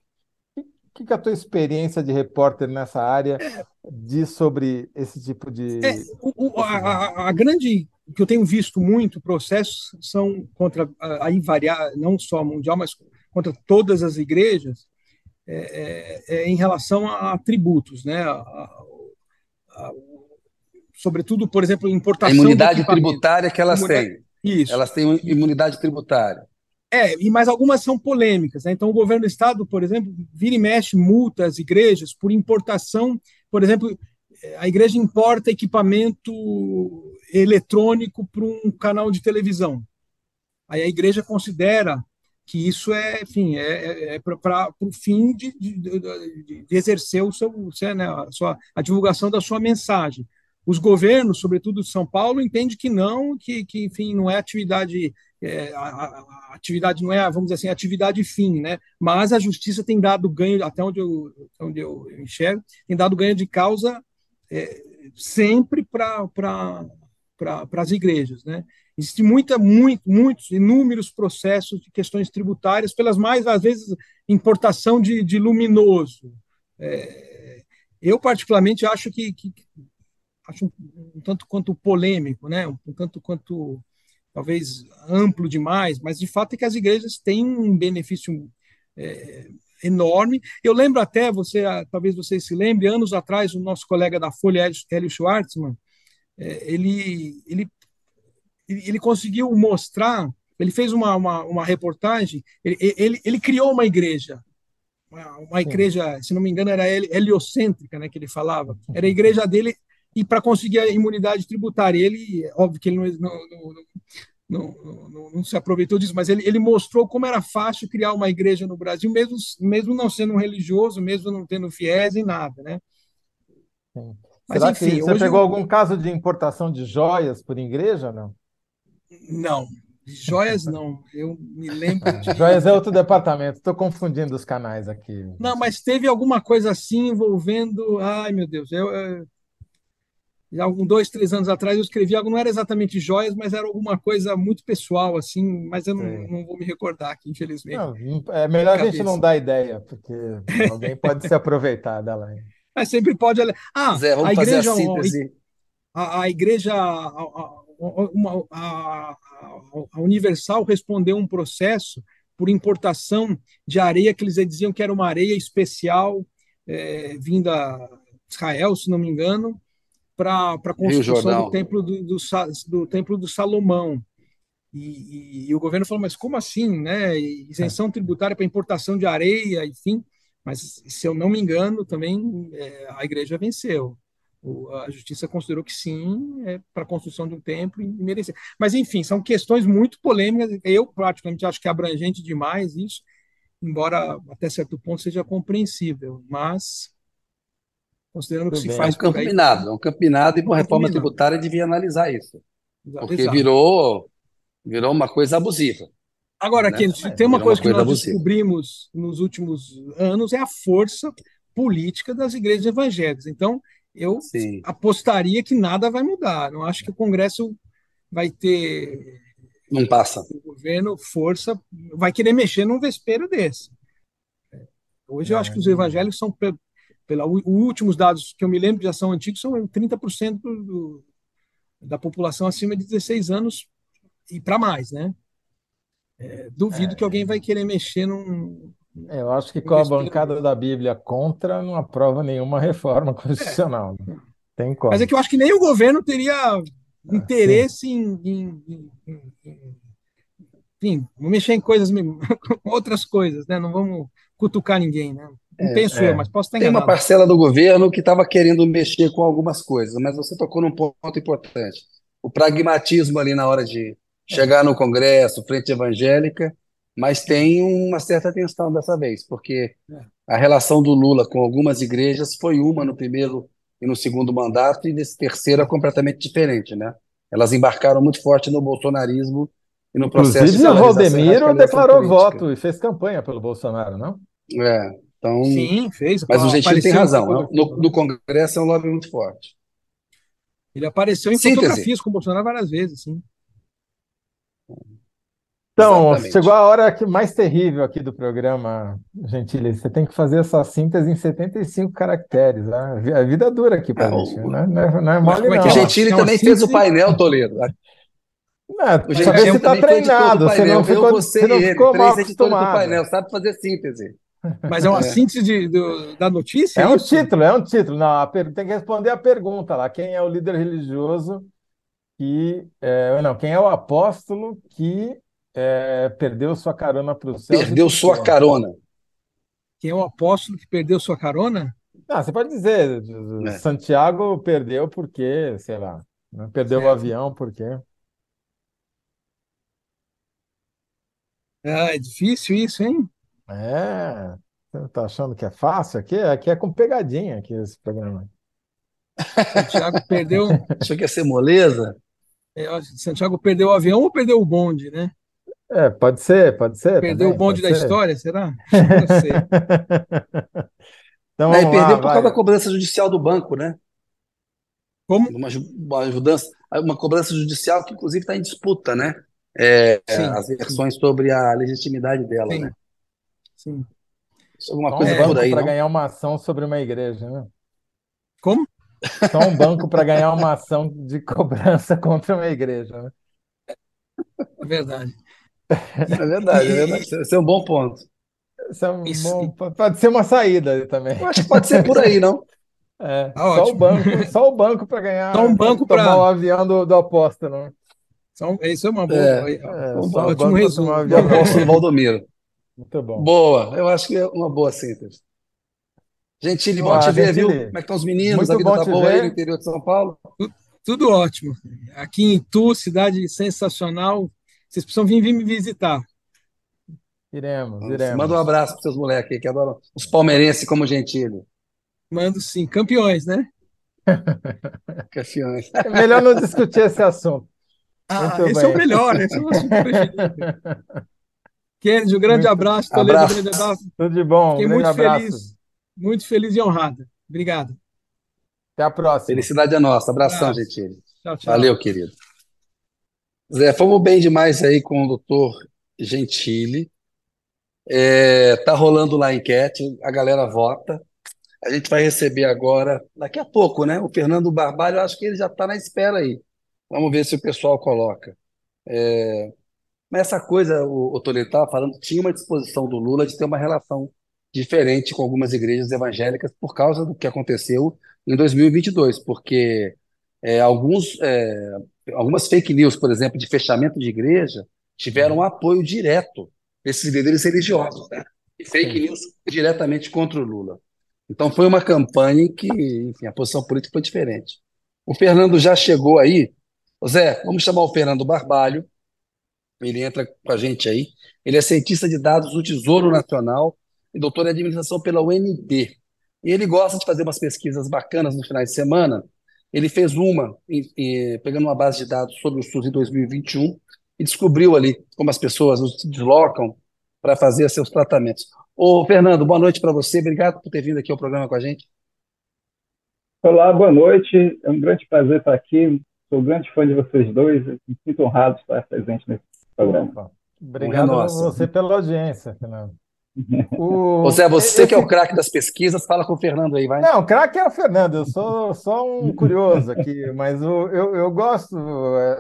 [SPEAKER 2] O que, que, a tua experiência de repórter nessa área diz sobre esse tipo de.
[SPEAKER 3] É, o, a, a, grande. que eu tenho visto muito processos são contra a invariar, não só mundial, mas contra todas as igrejas, é, é, é, em relação a, tributos, né? A, a, sobretudo, por exemplo, importação.
[SPEAKER 1] A imunidade tributária que elas têm. Isso. Elas têm imunidade tributária.
[SPEAKER 3] É, e mais algumas são polêmicas. Né? Então, o governo do Estado, por exemplo, vira e mexe multa as igrejas por importação. Por exemplo, a igreja importa equipamento eletrônico para um canal de televisão. Aí a igreja considera que isso é, enfim, é, é, é para o fim de, de, de, exercer o seu, né, a, sua, a divulgação da sua mensagem. Os governos, sobretudo de São Paulo, entendem que não, que, que enfim, não é atividade, é, a, a, atividade não é, vamos dizer assim, atividade fim, né? Mas a justiça tem dado ganho, até onde eu, onde eu enxergo, tem dado ganho de causa é, sempre para para as igrejas, né? Existe muita, muito, muitos, inúmeros processos de questões tributárias, pelas mais, às vezes, importação de, de luminoso. É, eu, particularmente, acho que, que acho um, um, tanto quanto polêmico, né? um tanto quanto, talvez, amplo demais, mas, de fato, é que as igrejas têm um benefício é, enorme. Eu lembro até, você, talvez você se lembre, anos atrás, o nosso colega da Folha, Hélio Schwartzman, é, ele, ele ele conseguiu mostrar, ele fez uma, uma, uma reportagem, ele, ele, ele, criou uma igreja, uma, uma igreja, se não me engano, era heliocêntrica, né, que ele falava, era a igreja dele, e para conseguir a imunidade tributária, ele, óbvio que ele não, não, não, não, se aproveitou disso, mas ele, ele mostrou como era fácil criar uma igreja no Brasil, mesmo, mesmo não sendo um religioso, mesmo não tendo fiéis e nada, né?
[SPEAKER 2] Mas, Será enfim, que você pegou eu... algum caso de importação de joias por igreja, não?
[SPEAKER 3] Não, joias não. Eu me lembro de.
[SPEAKER 2] Joias é outro departamento, estou confundindo os canais aqui.
[SPEAKER 3] Não, mas teve alguma coisa assim envolvendo. Ai, meu Deus, eu. eu... Já alguns dois, três anos atrás eu escrevi algo, não era exatamente joias, mas era alguma coisa muito pessoal, assim, mas eu não, não vou me recordar aqui, infelizmente. Não,
[SPEAKER 2] é melhor a gente não dar ideia, porque alguém pode se aproveitar dela.
[SPEAKER 3] Mas sempre pode. Ah, Zé, a igreja. A, a, igreja. A, uma, a, a Universal respondeu um processo por importação de areia que eles diziam que era uma areia especial é, vinda de Israel, se não me engano, para a construção do templo do, do, do, templo do Salomão. E, e, e, o governo falou, mas como assim, né? Isenção tributária para importação de areia, enfim. Mas, se eu não me engano, também é, a igreja venceu a justiça considerou que sim, é para a construção de um templo e merecer. Mas, enfim, são questões muito polêmicas. Eu, praticamente, acho que é abrangente demais isso, embora até certo ponto seja compreensível. Mas, considerando que se faz.
[SPEAKER 1] É um campo minado, é um campo minado e, com a reforma tributária, devia analisar isso. Porque Exato. virou Virou uma coisa abusiva.
[SPEAKER 3] Agora,
[SPEAKER 1] né?
[SPEAKER 3] tem uma coisa que
[SPEAKER 1] coisa
[SPEAKER 3] nós
[SPEAKER 1] abusiva.
[SPEAKER 3] descobrimos nos últimos anos é a força política das igrejas evangélicas. Então, eu
[SPEAKER 1] Sim.
[SPEAKER 3] apostaria que nada vai mudar. Não acho que o Congresso vai ter
[SPEAKER 1] Não passa.
[SPEAKER 3] o governo força, vai querer mexer num vespeiro desse. Hoje eu acho que os evangélicos são, pela os últimos dados que eu me lembro já são antigos, são 30% do, da população acima de 16 anos e para mais, né? É, duvido que alguém vai querer mexer num.
[SPEAKER 2] Eu acho que com a bancada da Bíblia contra não aprova nenhuma reforma constitucional. né? Tem como.
[SPEAKER 3] Mas é que eu acho que nem o governo teria interesse em, em- em- em- enfim, mexer em coisas, outras coisas, né? Não vamos cutucar ninguém, né? Não
[SPEAKER 1] É,
[SPEAKER 3] penso
[SPEAKER 2] é.
[SPEAKER 3] eu, mas posso estar
[SPEAKER 1] Tem uma
[SPEAKER 3] enganado.
[SPEAKER 1] parcela do governo que estava querendo mexer com algumas coisas, mas você tocou num ponto importante. O pragmatismo ali na hora de chegar no Congresso, frente evangélica, mas tem uma certa tensão dessa vez, porque a relação do Lula com algumas igrejas foi uma no primeiro e no segundo mandato, e nesse terceiro é completamente diferente, né? Elas embarcaram muito forte no bolsonarismo e no processo de
[SPEAKER 2] Inclusive, o Valdemiro
[SPEAKER 1] radicalização
[SPEAKER 2] declarou
[SPEAKER 1] política.
[SPEAKER 2] voto e fez campanha pelo Bolsonaro, não?
[SPEAKER 1] É, então,
[SPEAKER 3] Sim, fez.
[SPEAKER 1] mas o Gentili tem razão.
[SPEAKER 3] fotografia.
[SPEAKER 1] No, no Congresso é um lobby muito forte.
[SPEAKER 3] Ele apareceu em
[SPEAKER 1] Síntese.
[SPEAKER 3] fotografias com o Bolsonaro várias vezes, sim.
[SPEAKER 2] Então,
[SPEAKER 1] Exatamente.
[SPEAKER 2] chegou a hora que mais terrível aqui do programa, Gentili. Você tem que fazer essa síntese em 75 caracteres. Né? A vi- A vida dura aqui pra
[SPEAKER 1] É, o-
[SPEAKER 2] gente. Não é, não é- não é mole,
[SPEAKER 3] como é
[SPEAKER 2] não.
[SPEAKER 3] que
[SPEAKER 1] O
[SPEAKER 3] é?
[SPEAKER 1] Gentili
[SPEAKER 3] É uma
[SPEAKER 1] também fez o painel, Toledo.
[SPEAKER 2] É,
[SPEAKER 1] O Gentili
[SPEAKER 2] saber se tá
[SPEAKER 1] também foi editor do
[SPEAKER 2] treinado, você não
[SPEAKER 1] Eu,
[SPEAKER 2] ficou,
[SPEAKER 1] você
[SPEAKER 2] você não
[SPEAKER 1] e ele,
[SPEAKER 2] ficou mal acostumado.
[SPEAKER 1] painel, sabe fazer síntese.
[SPEAKER 3] Mas é uma
[SPEAKER 1] É.
[SPEAKER 3] síntese de- do- da notícia?
[SPEAKER 2] É um
[SPEAKER 3] isso?
[SPEAKER 2] título, é um título. Não, per- tem que responder a pergunta lá. Quem é o líder religioso que. é, não, quem é o apóstolo que é, perdeu sua carona para o céu?
[SPEAKER 1] Perdeu sua carona.
[SPEAKER 3] Quem é o apóstolo que perdeu sua carona?
[SPEAKER 2] Ah, você pode dizer,
[SPEAKER 1] É.
[SPEAKER 2] Santiago perdeu porque, sei lá, né? perdeu o
[SPEAKER 3] Certo.
[SPEAKER 2] avião porque.
[SPEAKER 3] Ah, é difícil isso, hein?
[SPEAKER 2] É, você tá achando que é fácil aqui? Aqui é com pegadinha aqui esse programa.
[SPEAKER 3] Santiago perdeu,
[SPEAKER 1] Achou que ia ser moleza?
[SPEAKER 3] é, Santiago perdeu o avião ou perdeu o bonde, né?
[SPEAKER 2] É, pode ser, pode ser
[SPEAKER 3] Perdeu
[SPEAKER 2] também,
[SPEAKER 3] o bonde da
[SPEAKER 2] ser.
[SPEAKER 3] história, será? Não sei.
[SPEAKER 2] Então
[SPEAKER 1] e
[SPEAKER 2] vamos lá,
[SPEAKER 1] perdeu por causa
[SPEAKER 2] vai.
[SPEAKER 1] da cobrança judicial do banco, né?
[SPEAKER 3] Como?
[SPEAKER 1] Uma, uma ajudança, uma cobrança judicial que, inclusive, está em disputa, né? É, as versões sobre a legitimidade dela,
[SPEAKER 3] Sim.
[SPEAKER 1] né?
[SPEAKER 3] Sim.
[SPEAKER 1] É Alguma
[SPEAKER 2] Só um
[SPEAKER 1] coisa
[SPEAKER 3] É.
[SPEAKER 1] aí,
[SPEAKER 2] banco para ganhar uma ação sobre uma igreja, né?
[SPEAKER 3] Como?
[SPEAKER 2] Só um banco para ganhar uma ação de cobrança contra uma igreja, né?
[SPEAKER 3] É verdade.
[SPEAKER 1] É verdade, é verdade. Esse é um bom ponto.
[SPEAKER 2] Isso é um
[SPEAKER 3] Isso.
[SPEAKER 2] bom- pode ser uma saída aí também.
[SPEAKER 1] Eu acho que pode ser por aí, não?
[SPEAKER 2] É,
[SPEAKER 3] Tá
[SPEAKER 2] só o banco, só o banco para ganhar,
[SPEAKER 3] Só um banco
[SPEAKER 2] tomar
[SPEAKER 3] pra-
[SPEAKER 2] o avião do, do apóstolo. né?
[SPEAKER 3] Então, isso é uma boa.
[SPEAKER 1] É.
[SPEAKER 2] É,
[SPEAKER 1] Um
[SPEAKER 2] só banco tomar o avião.
[SPEAKER 1] Valdomiro.
[SPEAKER 2] Muito bom.
[SPEAKER 1] Boa, eu acho que é uma boa síntese. Gentili, bom
[SPEAKER 2] Ah,
[SPEAKER 1] te ver, viu? Como é que estão os meninos?
[SPEAKER 2] muito
[SPEAKER 1] A vida
[SPEAKER 2] bom
[SPEAKER 1] tá
[SPEAKER 2] te
[SPEAKER 1] boa aí
[SPEAKER 2] ver.
[SPEAKER 1] no interior de São Paulo?
[SPEAKER 3] Tudo ótimo. Aqui em Itu, cidade sensacional. Vocês precisam vir, vir me visitar.
[SPEAKER 2] Iremos,
[SPEAKER 1] Nossa,
[SPEAKER 2] iremos.
[SPEAKER 1] Manda um abraço para seus moleques aí que adoram os palmeirenses como Gentili.
[SPEAKER 3] Mando sim. Campeões, né?
[SPEAKER 1] Campeões.
[SPEAKER 2] É melhor não discutir esse assunto.
[SPEAKER 3] Ah,
[SPEAKER 2] Muito
[SPEAKER 3] esse é o
[SPEAKER 2] bem.
[SPEAKER 3] melhor. Esse é o assunto preferido. Kennedy, um grande
[SPEAKER 2] Muito-
[SPEAKER 3] abraço. Toledo, um
[SPEAKER 1] Abraço.
[SPEAKER 3] grande abraço.
[SPEAKER 2] Tudo de bom, um
[SPEAKER 3] Fiquei
[SPEAKER 2] grande
[SPEAKER 3] muito
[SPEAKER 2] abraço.
[SPEAKER 3] feliz. Muito feliz e honrado. Obrigado.
[SPEAKER 2] Até a próxima.
[SPEAKER 1] Felicidade é nossa. Abração,
[SPEAKER 3] Abraço.
[SPEAKER 1] Gentili.
[SPEAKER 3] Tchau, tchau.
[SPEAKER 1] Valeu, querido. Zé, fomos bem demais aí com o doutor Gentili. É, tá rolando lá a enquete, a galera vota. A gente vai receber agora, daqui a pouco, né? O Fernando Barbalho, eu acho que ele já está na espera aí. Vamos ver se o pessoal coloca. É, mas essa coisa, o, o Toledo estava falando, tinha uma disposição do Lula de ter uma relação diferente com algumas igrejas evangélicas por causa do que aconteceu em 2022, porque é, alguns, é, algumas fake news, por exemplo, de fechamento de igreja, tiveram apoio direto desses líderes religiosos, né? E fake news diretamente contra o Lula. Então foi uma campanha que, enfim, a posição política foi diferente. O Fernando já chegou aí. Zé, vamos chamar o Fernando Barbalho. Ele entra com a gente aí. Ele é cientista de dados do Tesouro Nacional e doutor em administração pela UNB. E ele gosta de fazer umas pesquisas bacanas no final de semana. Ele fez uma em- em- pegando uma base de dados sobre o SUS em 2021 e descobriu ali como as pessoas se deslocam para fazer seus tratamentos. Ô, Fernando, boa noite para você. Obrigado por ter vindo aqui ao programa com a gente.
[SPEAKER 4] Olá, boa noite. É um grande prazer estar aqui. Sou um grande fã de vocês dois. Me sinto honrado de estar presente nesse programa. Opa.
[SPEAKER 2] Obrigado a você pela audiência, Fernando.
[SPEAKER 1] O... Ou seja, você Esse... que é o craque das pesquisas, fala com o Fernando aí, vai.
[SPEAKER 2] Não, o craque é o Fernando, eu sou só um curioso aqui, mas o, eu, eu gosto,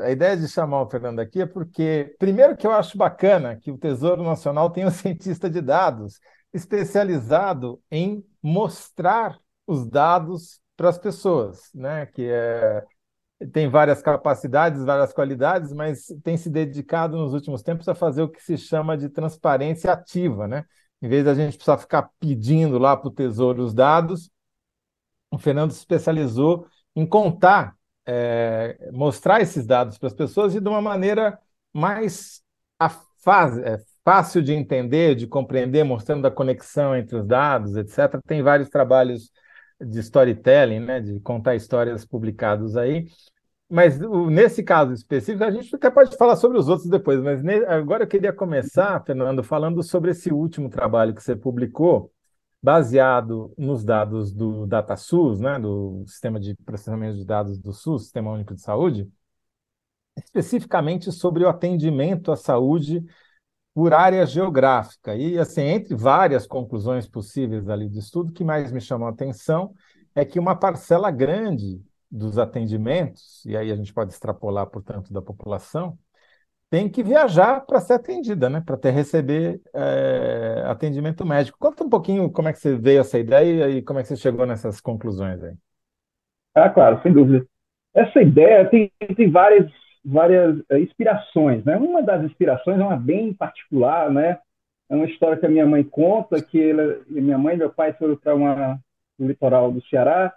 [SPEAKER 2] a ideia de chamar o Fernando aqui é porque, primeiro que eu acho bacana que o Tesouro Nacional tem um cientista de dados especializado em mostrar os dados para as pessoas, né? Que é tem várias capacidades, várias qualidades, mas tem se dedicado nos últimos tempos a fazer o que se chama de transparência ativa, né? Em vez da gente precisar ficar pedindo lá para o Tesouro os dados, o Fernando se especializou em contar, é, mostrar esses dados para as pessoas e de uma maneira mais é, fácil de entender, de compreender, mostrando a conexão entre os dados, etc. Tem vários trabalhos de storytelling, né, de contar histórias publicados aí. Mas nesse caso específico, a gente até pode falar sobre os outros depois, mas agora eu queria começar, Fernando, falando sobre esse último trabalho que você publicou, baseado nos dados do DataSUS, né, do Sistema de Processamento de Dados do SUS, Sistema Único de Saúde, especificamente sobre o atendimento à saúde por área geográfica. E, assim, entre várias conclusões possíveis ali do estudo, o que mais me chamou a atenção é que uma parcela grande dos atendimentos, e aí a gente pode extrapolar, portanto, da população, tem que viajar para ser atendida, né? Para ter receber é, atendimento médico. Conta um pouquinho como é que você veio essa ideia e como é que você chegou nessas conclusões aí.
[SPEAKER 4] Ah, claro, sem dúvida. Essa ideia tem, tem várias, várias é, inspirações, né? Uma das inspirações é uma bem particular, né? É uma história que a minha mãe conta, que ela, minha mãe e meu pai foram para uma litoral do Ceará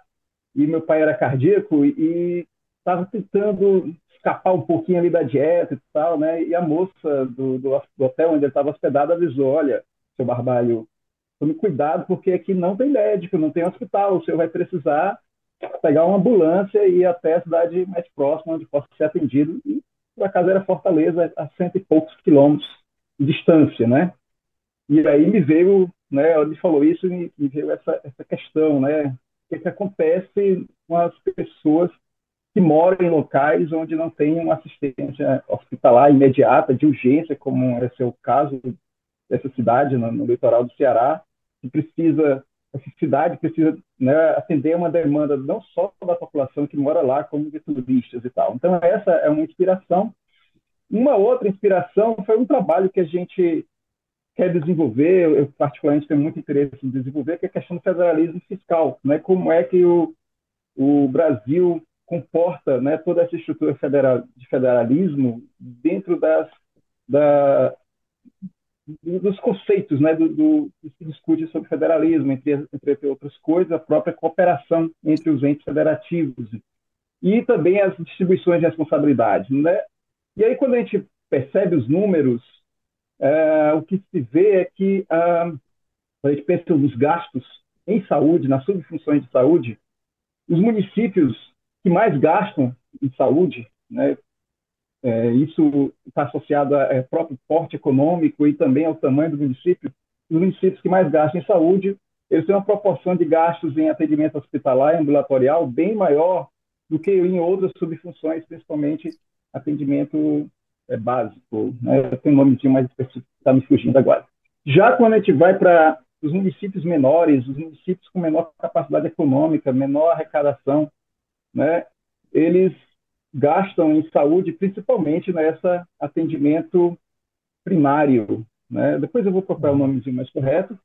[SPEAKER 4] e meu pai era cardíaco e estava tentando escapar um pouquinho ali da dieta e tal, né? E a moça do, do, do hotel onde ele estava hospedado avisou, olha, seu Barbalho, tome cuidado porque aqui não tem médico, não tem hospital, o senhor vai precisar pegar uma ambulância e ir até a cidade mais próxima onde possa ser atendido. E, por acaso, era Fortaleza, a cento e poucos quilômetros de distância, né? E aí me veio, né, ele falou isso e me veio essa, essa questão, né? que, que acontece com as pessoas que moram em locais onde não tem uma assistência hospitalar imediata, de urgência, como esse é o caso dessa cidade no, no litoral do Ceará, que precisa, essa cidade precisa né, atender uma demanda não só da população que mora lá, como de turistas e tal. Então, essa é uma inspiração. Uma outra inspiração foi um trabalho que a gente quer desenvolver, eu particularmente tenho muito interesse em desenvolver, que é a questão do federalismo fiscal, né? Como é que o, o Brasil comporta, né, toda essa estrutura federal, de federalismo dentro das da, dos conceitos, né, do, do que se discute sobre federalismo, entre, entre outras coisas, a própria cooperação entre os entes federativos e também as distribuições de responsabilidade, né? E aí quando a gente percebe os números é, o que se vê é que ah, a gente pensa nos gastos em saúde, nas subfunções de saúde, os municípios que mais gastam em saúde, né, é, isso está associado ao é, próprio porte econômico e também ao tamanho do município. Os municípios que mais gastam em saúde, eles têm uma proporção de gastos em atendimento hospitalar e ambulatorial bem maior do que em outras subfunções, principalmente atendimento é, básico, né? tem um nomezinho mais específico que está me fugindo agora. Já quando a gente vai para os municípios menores, os municípios com menor capacidade econômica, menor arrecadação, né? eles gastam em saúde principalmente nessa atendimento primário. Né? Depois eu vou procurar o nomezinho mais correto.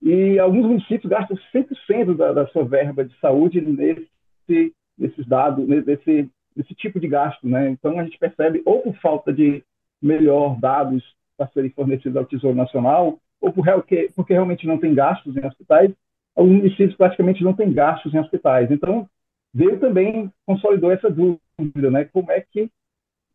[SPEAKER 4] E alguns municípios gastam 100% da, da sua verba de saúde nesse, nesses dados, nesse, esse tipo de gasto. Né? Então, a gente percebe, ou por falta de melhor dados para serem fornecidos ao Tesouro Nacional, ou por, porque realmente não tem gastos em hospitais, alguns municípios praticamente não têm gastos em hospitais. Então, veio também, consolidou essa dúvida, né? Como é que, o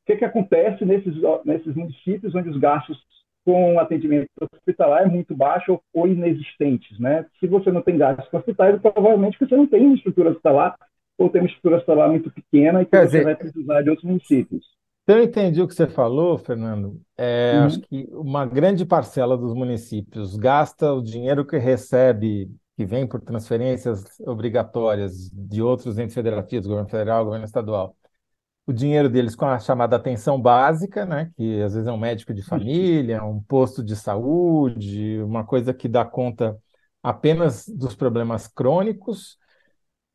[SPEAKER 4] que, que acontece nesses, nesses municípios onde os gastos com atendimento hospitalar é muito baixo ou inexistentes, né? Se você não tem gastos com hospitais, provavelmente você não tem uma estrutura hospitalar ou tem uma estrutura hospitalar muito pequena e que Quer você dizer, vai precisar de outros municípios.
[SPEAKER 2] eu entendi o que você falou, Fernando, é,
[SPEAKER 4] Uhum.
[SPEAKER 2] acho que uma grande parcela dos municípios gasta o dinheiro que recebe, que vem por transferências obrigatórias de outros entes federativos, governo federal, governo estadual, o dinheiro deles com a chamada atenção básica, né, que às vezes é um médico de família, um posto de saúde, uma coisa que dá conta apenas dos problemas crônicos,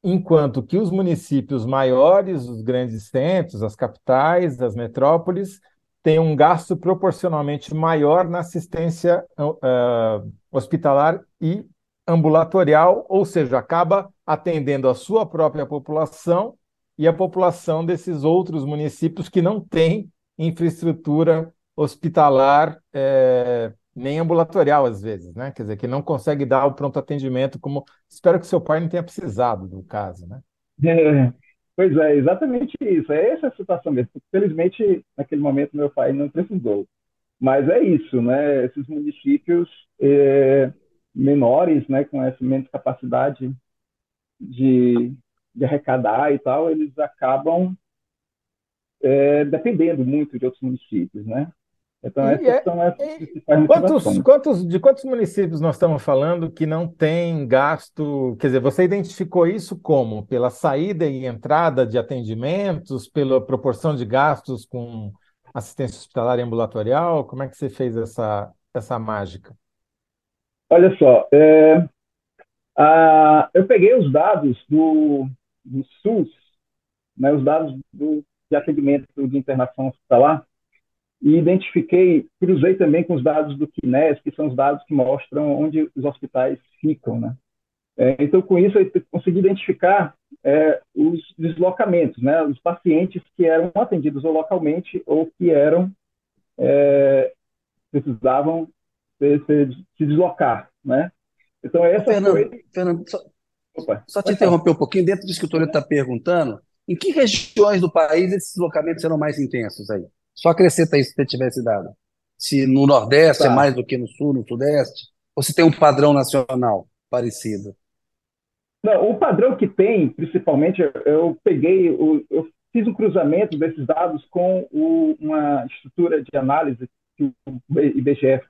[SPEAKER 2] enquanto que os municípios maiores, os grandes centros, as capitais, as metrópoles, têm um gasto proporcionalmente maior na assistência uh, hospitalar e ambulatorial, ou seja, acaba atendendo a sua própria população e a população desses outros municípios que não têm infraestrutura hospitalar é, nem ambulatorial às vezes, né? Quer dizer, que não consegue dar o pronto atendimento como espero que seu pai não tenha precisado do caso, né?
[SPEAKER 4] É, pois é, exatamente isso. É essa a situação mesmo. Felizmente, naquele momento, meu pai não precisou. Mas é isso, né? Esses municípios é, menores, né, com essa menos capacidade de, de arrecadar e tal, eles acabam é, dependendo muito de outros municípios, né? Então, essas é, são as principais
[SPEAKER 2] quantos, quantos, De quantos municípios nós estamos falando que não tem gasto? Quer dizer, você identificou isso como? Pela saída e entrada de atendimentos, pela proporção de gastos com assistência hospitalar e ambulatorial? Como é que você fez essa, essa mágica?
[SPEAKER 4] Olha só, é, a, eu peguei os dados do, do SUS, né, os dados do, de atendimento de internação hospitalar, e identifiquei, cruzei também com os dados do Kines, que são os dados que mostram onde os hospitais ficam, né? É, então, com isso, eu consegui identificar é, os deslocamentos, né? Os pacientes que eram atendidos ou localmente ou que eram é, precisavam se, se, deslocar, né? Então, essa
[SPEAKER 1] Fernando,
[SPEAKER 4] foi...
[SPEAKER 1] Fernando só, Opa, só te interromper um pouquinho, dentro disso que o Toledo está perguntando, em que regiões do país esses deslocamentos serão mais intensos aí? Só acrescenta isso se você tivesse dado. Se no Nordeste tá. é mais do que no Sul, no Sudeste, ou se tem um padrão nacional parecido?
[SPEAKER 4] Não, o padrão que tem, principalmente, eu peguei, eu, eu fiz um cruzamento desses dados com o, uma estrutura de análise que o IBGE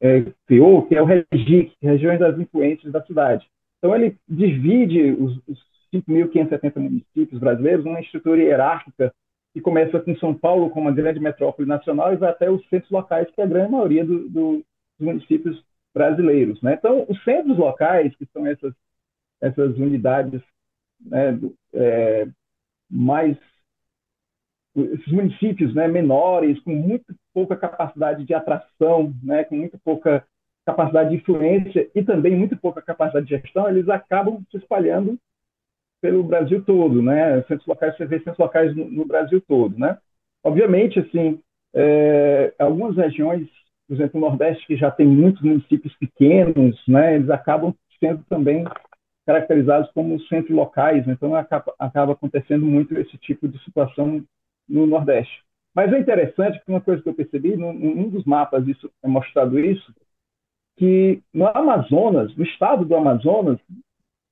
[SPEAKER 4] é, criou, que é o REGIC, Regiões das Influências da Cidade. Então, ele divide os, os 5.570 municípios brasileiros numa estrutura hierárquica que começa com São Paulo como uma grande metrópole nacional e vai até os centros locais, que é a grande maioria do, do, dos municípios brasileiros. Né? Então, os centros locais, que são essas, essas unidades né, é, mais esses municípios né, menores, com muito pouca capacidade de atração, né, com muito pouca capacidade de influência e também muito pouca capacidade de gestão, eles acabam se espalhando pelo Brasil todo, né? Centros locais, você vê centros locais no, no Brasil todo, né? Obviamente, assim, é, algumas regiões, por exemplo, o Nordeste, que já tem muitos municípios pequenos, né? Eles acabam sendo também caracterizados como centros locais, então acaba, acaba acontecendo muito esse tipo de situação no Nordeste. Mas é interessante que uma coisa que eu percebi, num, num dos mapas isso é mostrado isso, que no Amazonas, no estado do Amazonas,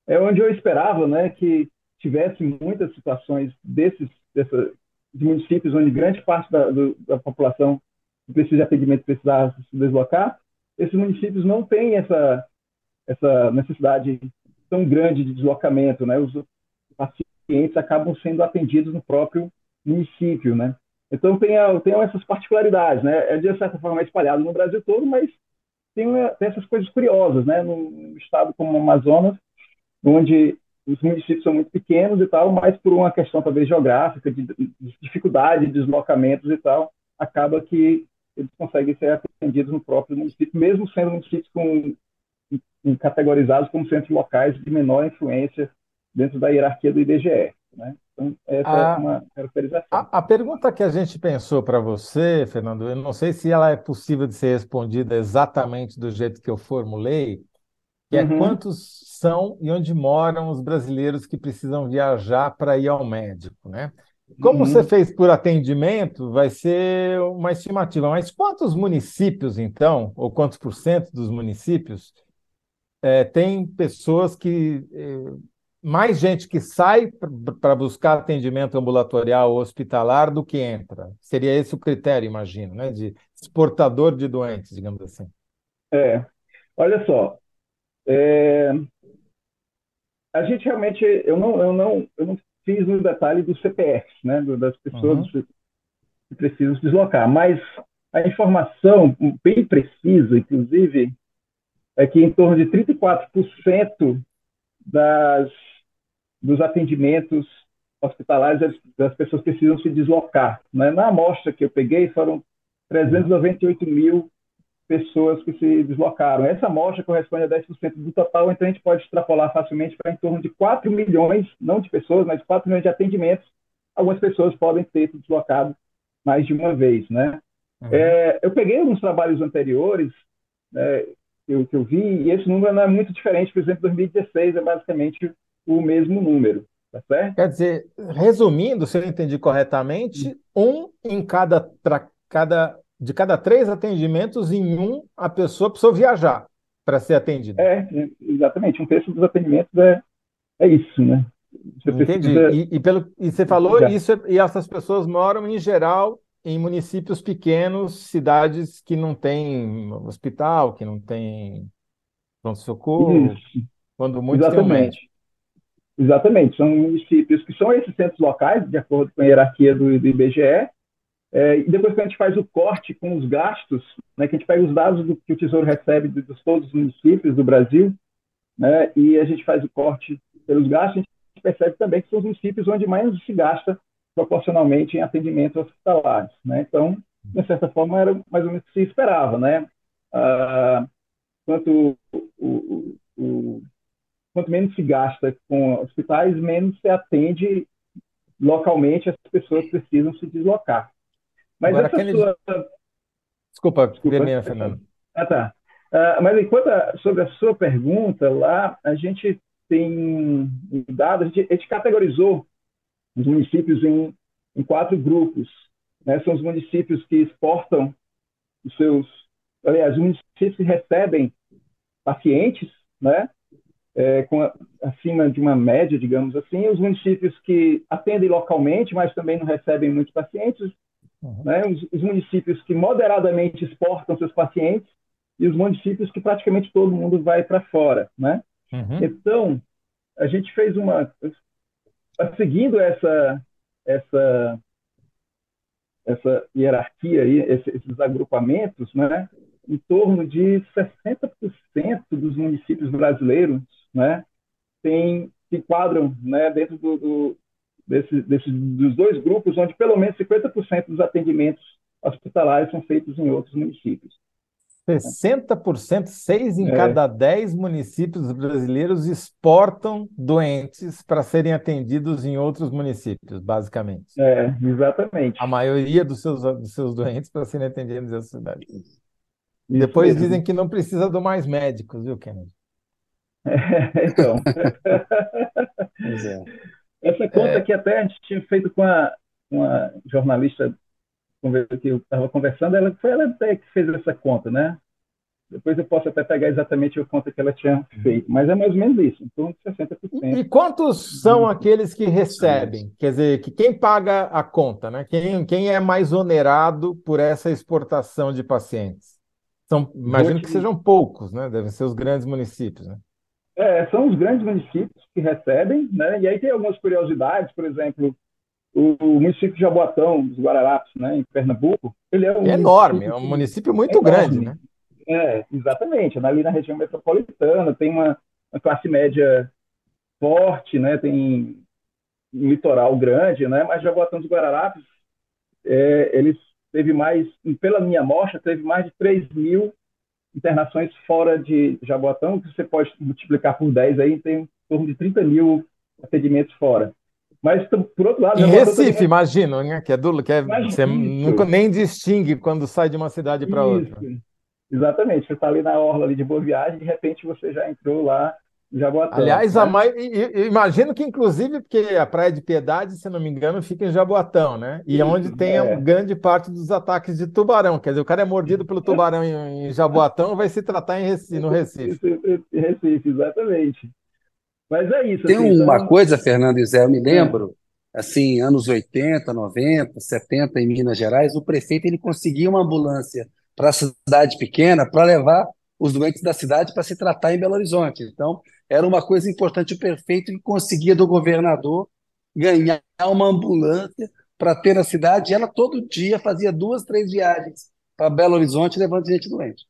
[SPEAKER 4] é onde eu esperava né, que tivesse muitas situações desses dessa, de municípios onde grande parte da, do, da população precisa de atendimento precisar se deslocar, esses municípios não têm essa, essa necessidade tão grande de deslocamento, né? Os pacientes acabam sendo atendidos no próprio município, né? Então tem, tem essas particularidades, né? É de certa forma espalhado no Brasil todo, mas tem, tem essas coisas curiosas, né? Num estado como o Amazonas, onde os municípios são muito pequenos e tal, mas por uma questão talvez geográfica, de, de dificuldade de deslocamentos e tal, acaba que eles conseguem ser atendidos no próprio município, mesmo sendo municípios com, categorizados como centros locais de menor influência dentro da hierarquia do IBGE. Né? Então, essa a, é uma caracterização.
[SPEAKER 2] A, a pergunta que a gente pensou para você, Fernando, eu não sei se ela é possível de ser respondida exatamente do jeito que eu formulei, que é uhum. quantos são e onde moram os brasileiros que precisam viajar para ir ao médico, né? Como uhum. você fez por atendimento, vai ser uma estimativa, mas quantos municípios, então, ou quantos por cento dos municípios é, tem pessoas que é, mais gente que sai para buscar atendimento ambulatorial ou hospitalar do que entra. Seria esse o critério, imagino, né? de exportador de doentes, digamos assim.
[SPEAKER 4] É, olha só, é, a gente realmente, eu não, eu não, eu não fiz no detalhe dos CPFs, né, das pessoas uhum. que precisam se deslocar, mas a informação bem precisa, inclusive, é que em torno de 34% das, dos atendimentos hospitalares das, das pessoas precisam se deslocar. Né? Na amostra que eu peguei, foram 398 mil pessoas que se deslocaram. Essa amostra corresponde a 10% do total, então a gente pode extrapolar facilmente para em torno de 4 milhões, não de pessoas, mas 4 milhões de atendimentos. Algumas pessoas podem ter se deslocado mais de uma vez, né? Uhum. É, eu peguei alguns trabalhos anteriores né, que, eu, que eu vi, e esse número não é muito diferente, por exemplo, 2016 é basicamente o mesmo número, tá certo?
[SPEAKER 2] Quer dizer, resumindo, se eu entendi corretamente, um em cada, cada de cada três atendimentos, em um a pessoa precisou viajar para ser atendida.
[SPEAKER 4] É, exatamente. Um terço dos atendimentos é, é isso, né?
[SPEAKER 2] Você Entendi. Precisa... E, e, pelo, e você falou Já. isso, e essas pessoas moram, em geral, em municípios pequenos, cidades que não têm hospital, que não tem pronto-socorro, quando muito
[SPEAKER 4] Exatamente. Exatamente. São municípios que são esses centros locais, de acordo com a hierarquia do, do IBGE, é, e depois que a gente faz o corte com os gastos, né, que a gente pega os dados do, que o Tesouro recebe de, de todos os municípios do Brasil, né, e a gente faz o corte pelos gastos, a gente percebe também que são os municípios onde mais se gasta proporcionalmente em atendimento hospitalares. Né? Então, de certa forma, era mais ou menos o que se esperava. Né? Ah, quanto, o, o, quanto menos se gasta com hospitais, menos se atende localmente, as pessoas precisam se deslocar.
[SPEAKER 2] Mas Agora, essa sua... Desculpa, Desculpa Fernando.
[SPEAKER 4] Ah, tá. Uh, mas enquanto a, sobre a sua pergunta, lá a gente tem dados, a gente, a gente categorizou os municípios em, em quatro grupos. Né? São os municípios que exportam os seus, aliás, os municípios que recebem pacientes, né? É, com a, acima de uma média, digamos assim, os municípios que atendem localmente, mas também não recebem muitos pacientes, uhum. né, os, os, municípios que moderadamente exportam seus pacientes e os municípios que praticamente todo mundo vai para fora, né? Uhum. Então, a gente fez uma seguindo essa essa essa hierarquia aí, esses agrupamentos, né? Em torno de 60% dos municípios brasileiros, né, tem se enquadram, né, dentro do, do desse, desse, dos dois grupos, onde pelo menos 50% dos atendimentos hospitalares são feitos em outros municípios.
[SPEAKER 2] 60%, seis em é. cada dez municípios brasileiros exportam doentes para serem atendidos em outros municípios, basicamente.
[SPEAKER 4] É, exatamente.
[SPEAKER 2] A maioria dos seus, dos seus doentes para serem atendidos em outras cidades. Isso Depois mesmo. dizem que não precisa do mais médicos, viu, Kennedy?
[SPEAKER 4] É, então. pois é. Essa conta é... que até a gente tinha feito com a, uma jornalista que eu estava conversando, ela foi ela até que fez essa conta, né? Depois eu posso até pegar exatamente a conta que ela tinha feito, mas é mais ou menos isso, em torno de 60%.
[SPEAKER 2] E quantos são aqueles que recebem? Quer dizer, que quem paga a conta, né? Quem, quem é mais onerado por essa exportação de pacientes? São, imagino que sejam poucos, né? Devem ser os grandes municípios, né?
[SPEAKER 4] É, são os grandes municípios que recebem, né? E aí tem algumas curiosidades, por exemplo, o, o município de Jaboatão, dos Guararapes, né, em Pernambuco, ele é um
[SPEAKER 2] é enorme, é um município muito enorme. grande, né?
[SPEAKER 4] É, exatamente. Ali na região metropolitana tem uma, uma classe média forte, né? Tem um litoral grande, né? Mas Jaboatão dos Guararapes, é, eles teve mais, pela minha amostra, teve mais de 3 mil internações fora de Jaboatão, que você pode multiplicar por 10 aí, tem em torno de 30 mil atendimentos fora. Mas, por outro lado...
[SPEAKER 2] Em Recife, também... imagino, né? que é do, que é, você nunca nem distingue quando sai de uma cidade para outra.
[SPEAKER 4] Exatamente, você está ali na orla ali de Boa Viagem, de repente você já entrou lá Jaboatão.
[SPEAKER 2] Aliás, né? a mais, imagino que, inclusive, porque a Praia de Piedade, se não me engano, fica em Jaboatão, né? E é onde tem é. grande parte dos ataques de tubarão. Quer dizer, o cara é mordido pelo tubarão em, em Jaboatão vai se tratar em Recife, no Recife.
[SPEAKER 4] Recife, exatamente. Mas é isso.
[SPEAKER 1] Tem
[SPEAKER 4] assim,
[SPEAKER 1] uma
[SPEAKER 4] então...
[SPEAKER 1] coisa, Fernando e Zé, eu me lembro, é. assim, anos 80, 90, 70 em Minas Gerais, o prefeito ele conseguia uma ambulância para a cidade pequena para levar os doentes da cidade para se tratar em Belo Horizonte. Então, era uma coisa importante o prefeito que conseguia do governador ganhar uma ambulância para ter na cidade, e ela todo dia fazia duas, três viagens para Belo Horizonte levando gente doente.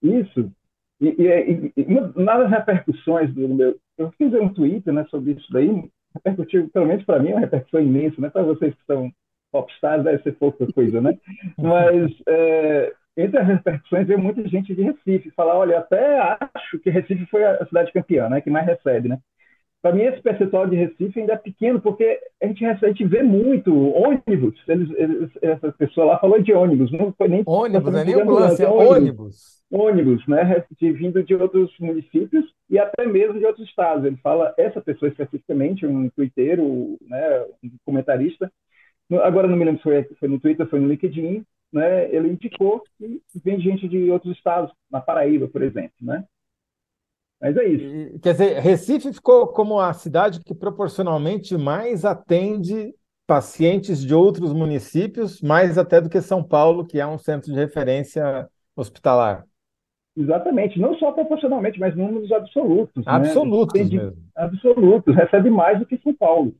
[SPEAKER 4] Isso. E, e, e, uma das repercussões do meu. Eu fiz um tweet né, sobre isso daí, repercutiu, pelo menos para mim, uma repercussão imensa, né? Para vocês que são popstars deve ser pouca coisa, né? Mas é, entre as repercussões veio muita gente de Recife falar, olha, até acho que Recife foi a cidade campeã, né? Que mais recebe, né? Para mim, esse percentual de Recife ainda é pequeno, porque a gente, recebe, a gente vê muito ônibus. Eles, eles, essa pessoa lá falou de ônibus, não foi nem.
[SPEAKER 2] Ônibus, não é nem ambulância, é ônibus. ônibus.
[SPEAKER 4] Ônibus, né? De, vindo de outros municípios e até mesmo de outros estados. Ele fala, essa pessoa especificamente, um twitteiro, né, um comentarista, agora não me lembro se foi, foi no Twitter, foi no LinkedIn, né? Ele indicou que vem gente de outros estados, na Paraíba, por exemplo, né? Mas é isso.
[SPEAKER 2] Quer dizer, Recife ficou como a cidade que proporcionalmente mais atende pacientes de outros municípios, mais até do que São Paulo, que é um centro de referência hospitalar.
[SPEAKER 4] Exatamente, não só proporcionalmente, mas números absolutos.
[SPEAKER 2] Né? Absolutos né? mesmo.
[SPEAKER 4] Absolutos, recebe mais do que São Paulo.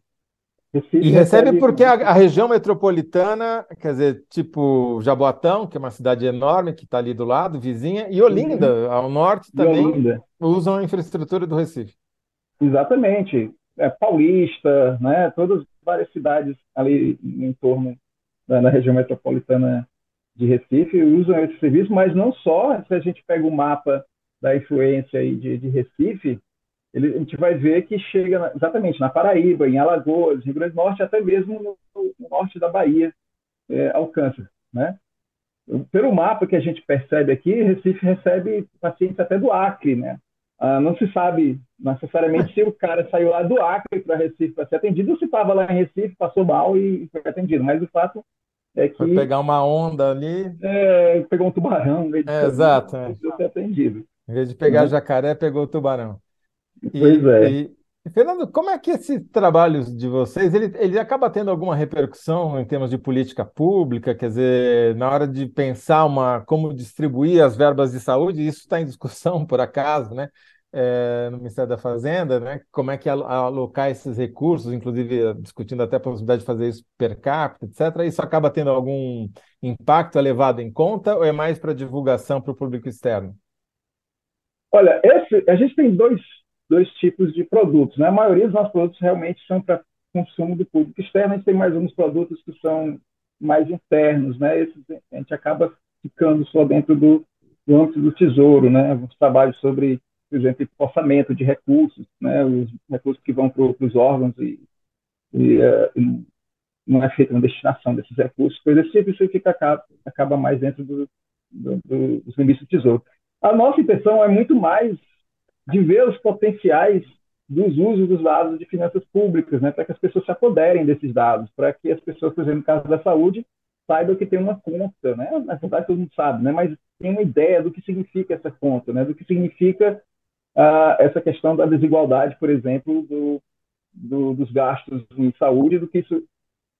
[SPEAKER 2] Recife e recebe porque a, a, região metropolitana, quer dizer, tipo Jaboatão, que é uma cidade enorme, que está ali do lado, vizinha, e Olinda, uhum. ao norte, também Olinda. usam a infraestrutura do Recife.
[SPEAKER 4] Exatamente. É, Paulista, né, todas várias cidades ali em torno da, da região metropolitana de Recife usam esse serviço, mas não só, se a gente pega o mapa da influência aí de, de Recife, ele, a gente vai ver que chega na, exatamente na Paraíba, em Alagoas, Rio Grande do Norte, até mesmo no, no norte da Bahia, é, alcança. Né? Pelo mapa que a gente percebe aqui, Recife recebe pacientes até do Acre. Né? Ah, não se sabe necessariamente se o cara saiu lá do Acre para Recife para ser atendido ou se estava lá em Recife, passou mal e foi atendido. Mas o fato é que. Foi
[SPEAKER 2] pegar uma onda ali.
[SPEAKER 4] É, pegou um tubarão.
[SPEAKER 2] É, exato. É.
[SPEAKER 4] Ser atendido.
[SPEAKER 2] Em vez de pegar uhum. jacaré, pegou o tubarão.
[SPEAKER 4] Pois e, é. E,
[SPEAKER 2] Fernando, como é que esse trabalho de vocês, ele, ele acaba tendo alguma repercussão em termos de política pública? Quer dizer, na hora de pensar uma, como distribuir as verbas de saúde, isso está em discussão, por acaso, né? É, no Ministério da Fazenda, né? Como é que alocar esses recursos, inclusive discutindo até a possibilidade de fazer isso per capita, etc. Isso acaba tendo algum impacto levado em conta ou é mais para divulgação para o público externo?
[SPEAKER 4] Olha, esse, a gente tem dois dois tipos de produtos. Né? A maioria dos nossos produtos realmente são para consumo do público externo, a gente tem mais uns produtos que são mais internos, né? Esses, a gente acaba ficando só dentro do, do âmbito do tesouro, né? Alguns trabalhos sobre, por exemplo, orçamento de recursos, né? Os recursos que vão para os órgãos e, e, uh, não é feita uma destinação desses recursos, coisa assim, isso fica, acaba, acaba mais dentro do, do, do, dos limites do tesouro. A nossa intenção é muito mais de ver os potenciais dos usos dos dados de finanças públicas, né, para que as pessoas se apoderem desses dados, para que as pessoas, por exemplo, no caso da saúde, saibam que tem uma conta, né? Na verdade, todo mundo sabe, né? Mas tem uma ideia do que significa essa conta, né? Do que significa uh, essa questão da desigualdade, por exemplo, do, do, dos gastos em saúde, do que isso,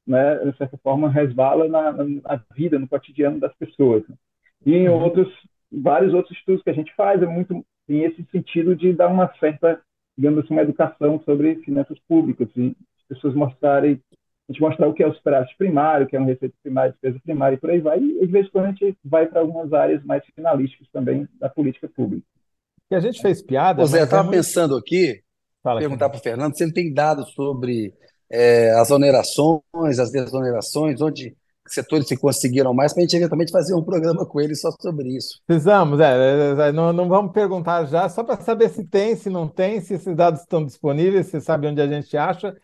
[SPEAKER 4] né, de certa forma, resvala na, na vida, no cotidiano das pessoas. Né? E em uhum. outros, vários outros estudos que a gente faz, é muito tem esse sentido de dar uma certa, digamos assim, uma educação sobre finanças públicas, e as pessoas mostrarem, a gente mostrar o que é o superávit primário, o que é uma receita primária, despesa primária e por aí vai, e de vez em quando a gente vai para algumas áreas mais finalísticas também da política pública.
[SPEAKER 2] E a gente fez piada.
[SPEAKER 1] Ô Zé, estava muito... pensando aqui, Fala, perguntar para o Fernando se ele tem dados sobre é, as onerações, as desonerações, onde setores que conseguiram mais, para a gente eventualmente fazer um programa com ele só sobre isso.
[SPEAKER 2] Precisamos, é, é, é, não, não vamos perguntar já, só para saber se tem, se não tem, se esses dados estão disponíveis, se sabe onde a gente acha,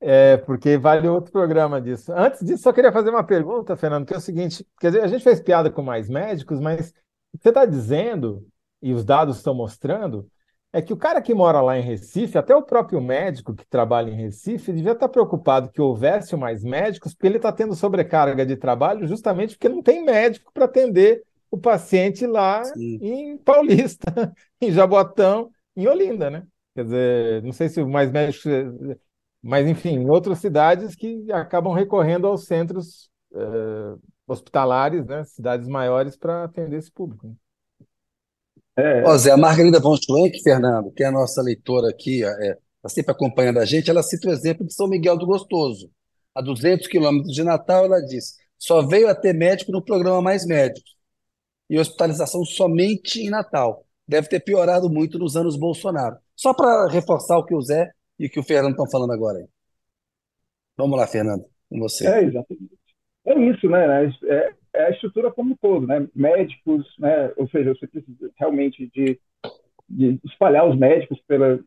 [SPEAKER 2] é, porque vale outro programa disso. Antes disso, só queria fazer uma pergunta, Fernando, que é o seguinte: quer dizer, a gente fez piada com mais médicos, mas você está dizendo, e os dados estão mostrando, é que o cara que mora lá em Recife, até o próprio médico que trabalha em Recife, devia estar preocupado que houvesse mais médicos, porque ele está tendo sobrecarga de trabalho justamente porque não tem médico para atender o paciente lá Sim. em Paulista, em Jaboatão, em Olinda, né? Quer dizer, não sei se mais médicos, mas enfim, em outras cidades que acabam recorrendo aos centros eh, hospitalares, né? Cidades maiores para atender esse público. Né?
[SPEAKER 1] É. Ó, Zé, a Margarida von Schwenk, Fernando, que é a nossa leitora aqui, é, está sempre acompanhando a gente, ela cita o exemplo de São Miguel do Gostoso. A 200 quilômetros de Natal, ela diz, só veio a ter médico no programa Mais Médicos e hospitalização somente em Natal. Deve ter piorado muito nos anos Bolsonaro. Só para reforçar o que o Zé e o que o Fernando estão falando agora. Aí. Vamos lá, Fernando, com você.
[SPEAKER 4] É, exatamente. É isso, né? É, é a estrutura como um todo, né? Médicos, né? Ou seja, você precisa realmente de, de espalhar os médicos pela.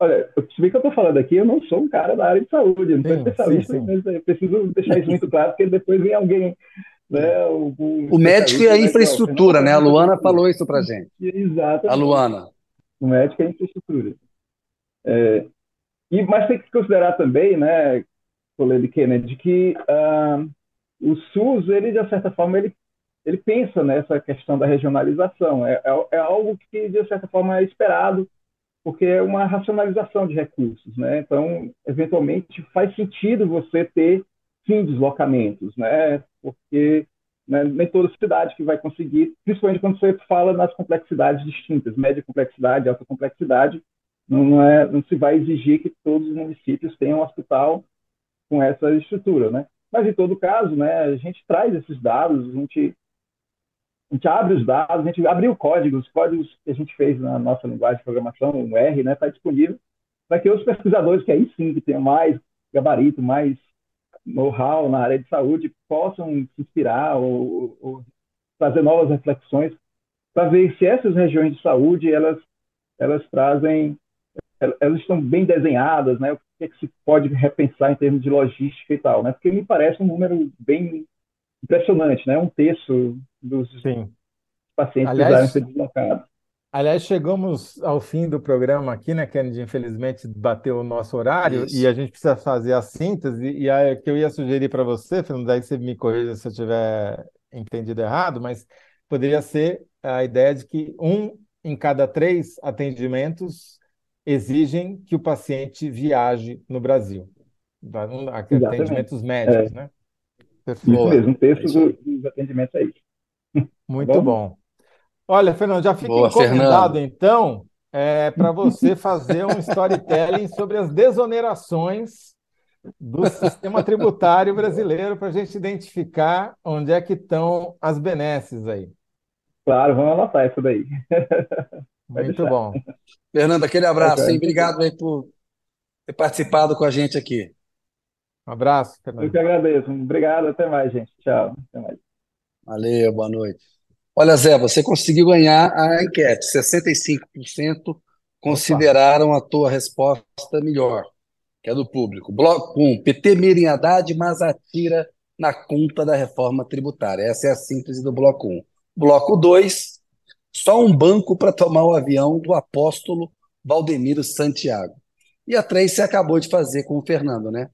[SPEAKER 4] Olha, se bem que eu estou falando aqui, eu não sou um cara da área de saúde, eu não sou especialista, sim, sim. mas eu preciso deixar isso muito claro, porque depois vem alguém. Né,
[SPEAKER 1] o, o, médico e a infraestrutura, né? A Luana falou isso para gente.
[SPEAKER 4] Exatamente.
[SPEAKER 1] A Luana.
[SPEAKER 4] O médico e a infraestrutura. É, e, mas tem que considerar também, né, Toledo Kennedy, que uh, o SUS, ele, de certa forma, ele, ele pensa nessa questão da regionalização. É, é, é, algo que, de certa forma, é esperado, porque é uma racionalização de recursos. Né? Então, eventualmente, faz sentido você ter, sim, deslocamentos, né? porque né, nem toda cidade que vai conseguir, principalmente quando você fala nas complexidades distintas, média complexidade, alta complexidade, não, é, não se vai exigir que todos os municípios tenham um hospital com essa estrutura, né? Mas, em todo caso, né, a gente traz esses dados, a gente, a gente abre os dados, a gente abriu o código, os códigos que a gente fez na nossa linguagem de programação, o R, está né, tá disponível para que os pesquisadores que aí sim que tenham mais gabarito, mais know-how na área de saúde, possam se inspirar ou, ou fazer novas reflexões para ver se essas regiões de saúde elas elas trazem elas estão bem desenhadas, né? O que, é que se pode repensar em termos de logística e tal, né? Porque me parece um número bem impressionante, né? Um terço dos Sim. pacientes aliás, precisaram ser deslocados.
[SPEAKER 2] Aliás, chegamos ao fim do programa aqui, né, Kennedy? Infelizmente bateu o nosso horário Isso. e a gente precisa fazer a síntese. E a que eu ia sugerir para você, Fernando, daí você me corrija se eu tiver entendido errado, mas poderia ser a ideia de que um em cada três atendimentos exigem que o paciente viaje no Brasil. Atendimentos médicos, é. né?
[SPEAKER 4] Perfeito. Isso mesmo, um terço dos atendimentos é isso.
[SPEAKER 2] Muito tá bom? bom. Olha, Fernando, já fica Boa, encomendado, Fernando. então, é, para você fazer um storytelling sobre as desonerações do sistema tributário brasileiro para a gente identificar onde é que estão as benesses aí.
[SPEAKER 4] Claro, vamos anotar isso daí.
[SPEAKER 2] Muito bom.
[SPEAKER 1] Fernando, aquele abraço, okay. Obrigado aí por ter participado com a gente aqui.
[SPEAKER 2] Um abraço, Fernando.
[SPEAKER 4] Eu que agradeço. Obrigado, até mais, gente. Tchau. Até mais.
[SPEAKER 1] Valeu, boa noite. Olha, Zé, você conseguiu ganhar a enquete. 65% consideraram a tua resposta melhor, que é do público. Bloco 1, PT mira em Haddad, mas atira na conta da reforma tributária. Essa é a síntese do bloco 1. Bloco 2, só um banco para tomar o avião do apóstolo Valdemiro Santiago. E a três você acabou de fazer com o Fernando, né?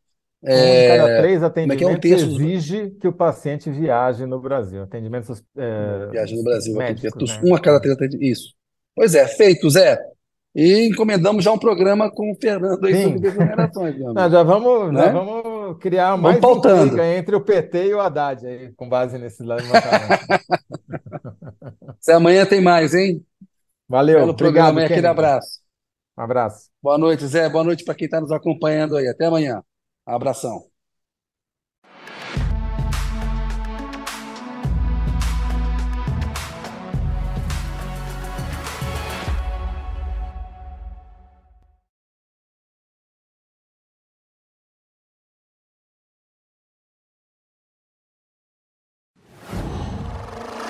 [SPEAKER 2] É, cada três atendimentos é, é um exige que o paciente viaje no Brasil. Atendimentos é,
[SPEAKER 1] Viaje no Brasil. Médicos, né? Um a cada três atendimentos. Isso. Pois é, feito, Zé. E encomendamos já um programa com o Fernando aí Sim. sobre desonerações.
[SPEAKER 2] Não, já vamos, né? já vamos criar mais vamos entre o PT e o Haddad, aí, com base nesse levantamento.
[SPEAKER 1] Se amanhã tem mais, hein?
[SPEAKER 2] Valeu.
[SPEAKER 1] Pelo programa, obrigado, aquele abraço.
[SPEAKER 2] Um abraço.
[SPEAKER 1] Boa noite, Zé. Boa noite para quem está nos acompanhando aí. Até amanhã. Um abração.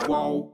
[SPEAKER 1] Qual?